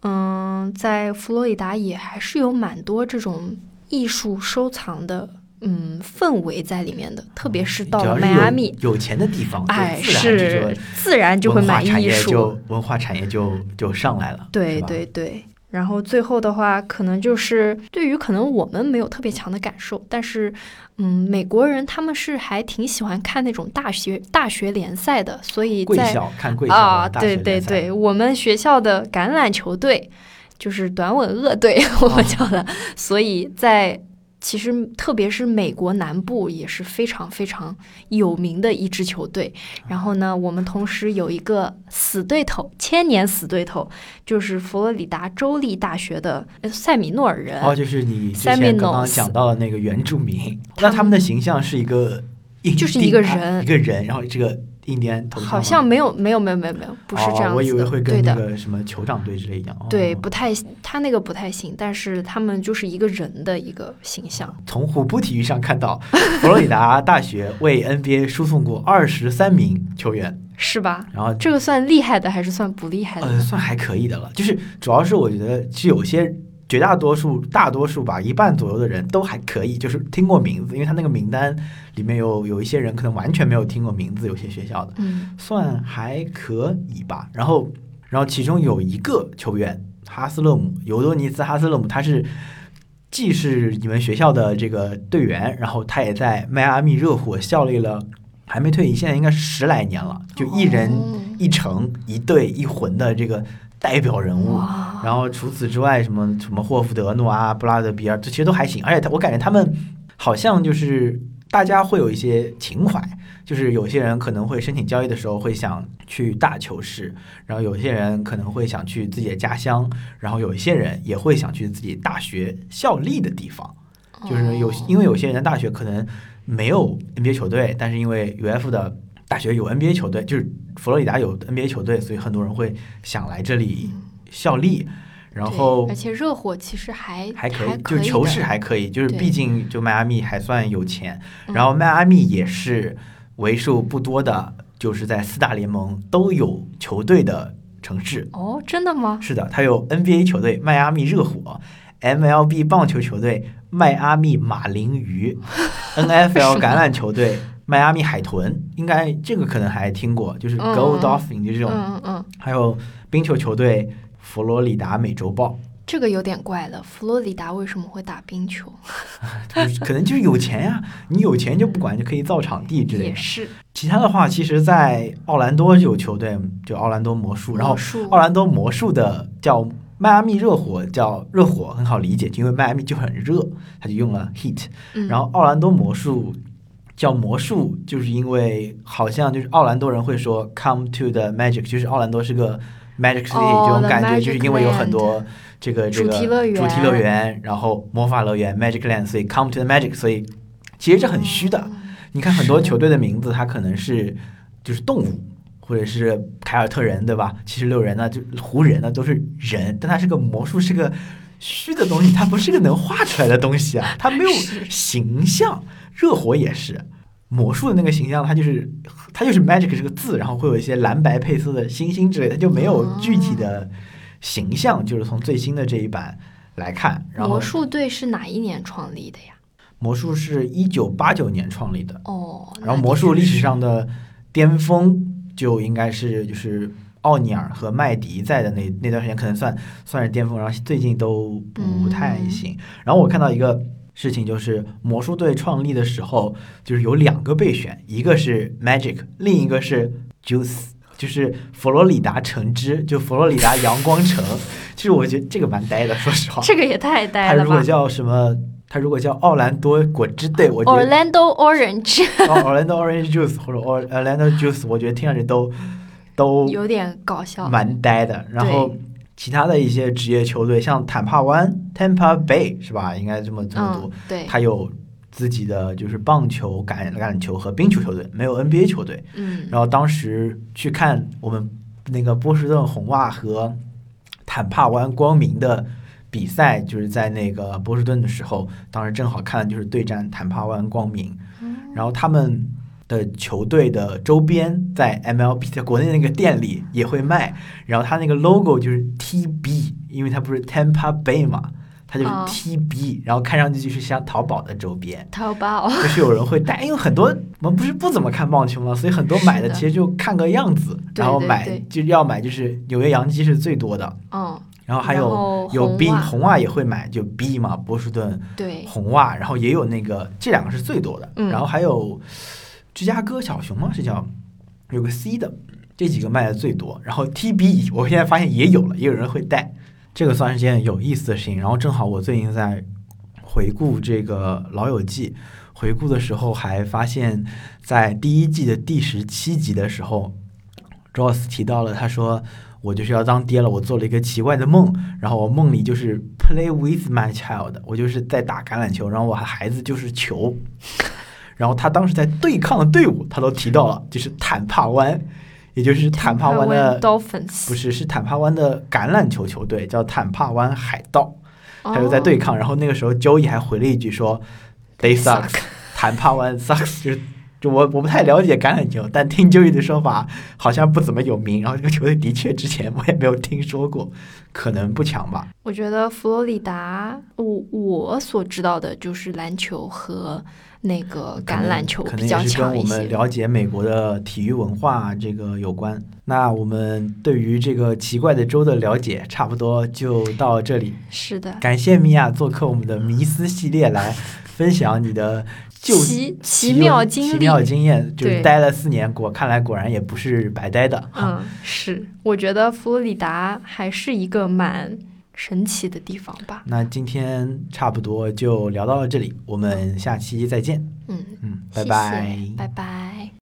嗯，在佛罗里达也还是有蛮多这种艺术收藏的，嗯，氛围在里面的。特别是到迈阿密，有钱的地方，哎，是自然就会买艺术。产业就文化产业就就上来了。对对对。然后最后的话，可能就是对于可能我们没有特别强的感受，但是，嗯，美国人他们是还挺喜欢看那种大学大学联赛的，所以贵在校看贵校啊，对对对，我们学校的橄榄球队就是短吻鳄队，我们叫的，所以在其实特别是美国南部也是非常非常有名的一支球队。然后呢，我们同时有一个死对头，千年死对头，就是佛罗里达州立大学的呃塞米诺尔人。哦，就是你之前刚刚讲到的那个原住民，他那他们的形象是一个印就是一个人啊一个人，然后这个印第安？好像没有没有没有没有没有，不是这样子的。哦，我以为会，跟那个什么酋长队之类一样。哦对，不太他那个不太行，但是他们就是一个人的一个形象。从虎扑体育上看到，佛罗里达大学为 NBA 输送过二十三名球员，是吧？然后这个算厉害的还是算不厉害的呃？算还可以的了。就是主要是我觉得，其实有些绝大多数、大多数吧，一半左右的人都还可以，就是听过名字，因为他那个名单里面有有一些人可能完全没有听过名字，有些学校的嗯算还可以吧。然后，然后其中有一个球员哈斯勒姆，尤多尼斯哈斯勒姆，他是。既是你们学校的这个队员，然后他也在迈阿密热火效力了，还没退役，现在应该是十来年了，就一人哦一城、一队一魂的这个代表人物。然后除此之外，什么什么霍福德、诺阿、布拉德比尔，这其实都还行。而且他，我感觉他们好像就是大家会有一些情怀，就是有些人可能会申请交易的时候会想去大球市，然后有些人可能会想去自己的家乡，然后有一些人也会想去自己大学效力的地方。就是有，因为有些人的大学可能没有 NBA 球队，但是因为 UF 的大学有 NBA 球队，就是佛罗里达有 NBA 球队，所以很多人会想来这里效力。然后而且热火其实还还可以，以，就球市还可以，就是毕竟就迈阿密还算有钱，嗯然后迈阿密也是为数不多的，就是在四大联盟都有球队的城市。哦，真的吗？是的，它有 NBA 球队迈阿密热火，MLB 棒球球队迈阿密马林鱼，NFL 橄榄球队迈阿密海豚，应该这个可能还听过，就是嗯 Go 嗯 Dolphin 就这种，嗯嗯嗯，还有冰球球队佛罗里达美洲豹，这个有点怪了。佛罗里达为什么会打冰球？就是可能就是有钱呀，你有钱就不管，就可以造场地之类的。也是，其他的话，其实，在奥兰多有球队，就奥兰多魔术，然后奥兰多魔术的叫迈阿密热火，叫热火很好理解，因为迈阿密就很热，他就用了 heat。嗯然后奥兰多魔术叫魔术，就是因为好像就是奥兰多人会说 come to the magic，就是奥兰多是个 magic city、哦这种感觉，就是因为有很多这个这个主题乐园主题乐园，然后魔法乐园 magic land，所以 come to the magic，所以其实这很虚的。你看很多球队的名字，它可能是就是动物，或者是凯尔特人，对吧？七十六人呢，就湖人呢都是人，但它是个魔术，是个虚的东西，它不是个能画出来的东西啊，它没有形象。热火也是。魔术的那个形象，它就是它就是 magic 这个字，然后会有一些蓝白配色的星星之类的，它就没有具体的形象。就是从最新的这一版来看，然后魔术队是哪一年创立的呀？魔术是一九八九年创立的，哦，然后魔术历史上的巅峰就应该是就是奥尼尔和麦迪在的那那段时间，可能算算是巅峰，然后最近都不太行。然后我看到一个事情，就是魔术队创立的时候，就是有两个备选，一个是 Magic，另一个是 Juice。就是佛罗里达橙汁，就佛罗里达阳光城。其实我觉得这个蛮呆的，说实话。这个也太呆了吧他如果叫什么，他如果叫奥兰多果汁队，我觉得！Orlando Orange 哦，Orlando Orange Juice 或者 Or- Orlando Juice，我觉得听上去都都有点搞笑。蛮呆的。然后其他的一些职业球队，像坦帕湾 （Tampa Bay） 是吧？应该这么这么读嗯。，对，它有自己的就是棒球、橄橄榄球和冰球球队，没有 NBA 球队。嗯，然后当时去看我们那个波士顿红袜和坦帕湾光明的比赛，就是在那个波士顿的时候，当时正好看就是对战坦帕湾光明，然后他们的球队的周边在 MLB 在国内那个店里也会卖，然后它那个 logo 就是 TB，因为它不是 Tampa Bay 嘛。它就是哦。TB，、然后看上去就是像淘宝的周边，淘宝。就是有人会带，因为很多我们不是不怎么看棒球嘛，所以很多买的其实就看个样子，然后买就要买就是纽约洋基是最多的，嗯，然后还有后有 B 红袜也会买，就 B 嘛，波士顿对，红袜，然后也有那个这两个是最多的，嗯。然后还有芝加哥小熊吗？是叫有个 C 的，这几个卖的最多，然后 TB 我现在发现也有了，也有人会带，这个算是件有意思的事情。然后正好我最近在回顾这个《老友记》，回顾的时候还发现，在第一季的第十七集的时候，Ross 提到了，他说。我就是要当爹了，我做了一个奇怪的梦，然后我梦里就是 play with my child，我就是在打橄榄球，然后我孩子就是球，然后他当时在对抗的队伍，他都提到了，就是坦帕湾，也就是坦帕湾的不是是坦帕湾的橄榄球球队，叫坦帕湾海盗，他就在对哦抗。然后那个时候 Joey 还回了一句说：“They suck，suck 坦帕湾 sucks。”就是就我我不太了解橄榄球，但听 Joey 的说法好像不怎么有名。然后这个球队的确之前我也没有听说过，可能不强吧。我觉得佛罗里达，我我所知道的就是篮球和那个橄榄球可能比较也是跟我。们了解美国的体育文化这个有关。那我们对于这个奇怪的州的了解，差不多就到这里。是的，感谢米娅做客我们的迷思系列来分享你的就奇奇妙经历奇妙经验，就是待了四年，果看来果然也不是白待的。哈，嗯，是，我觉得佛罗里达还是一个蛮神奇的地方吧。那今天差不多就聊到了这里，我们下期再见。嗯，嗯，拜拜。拜拜。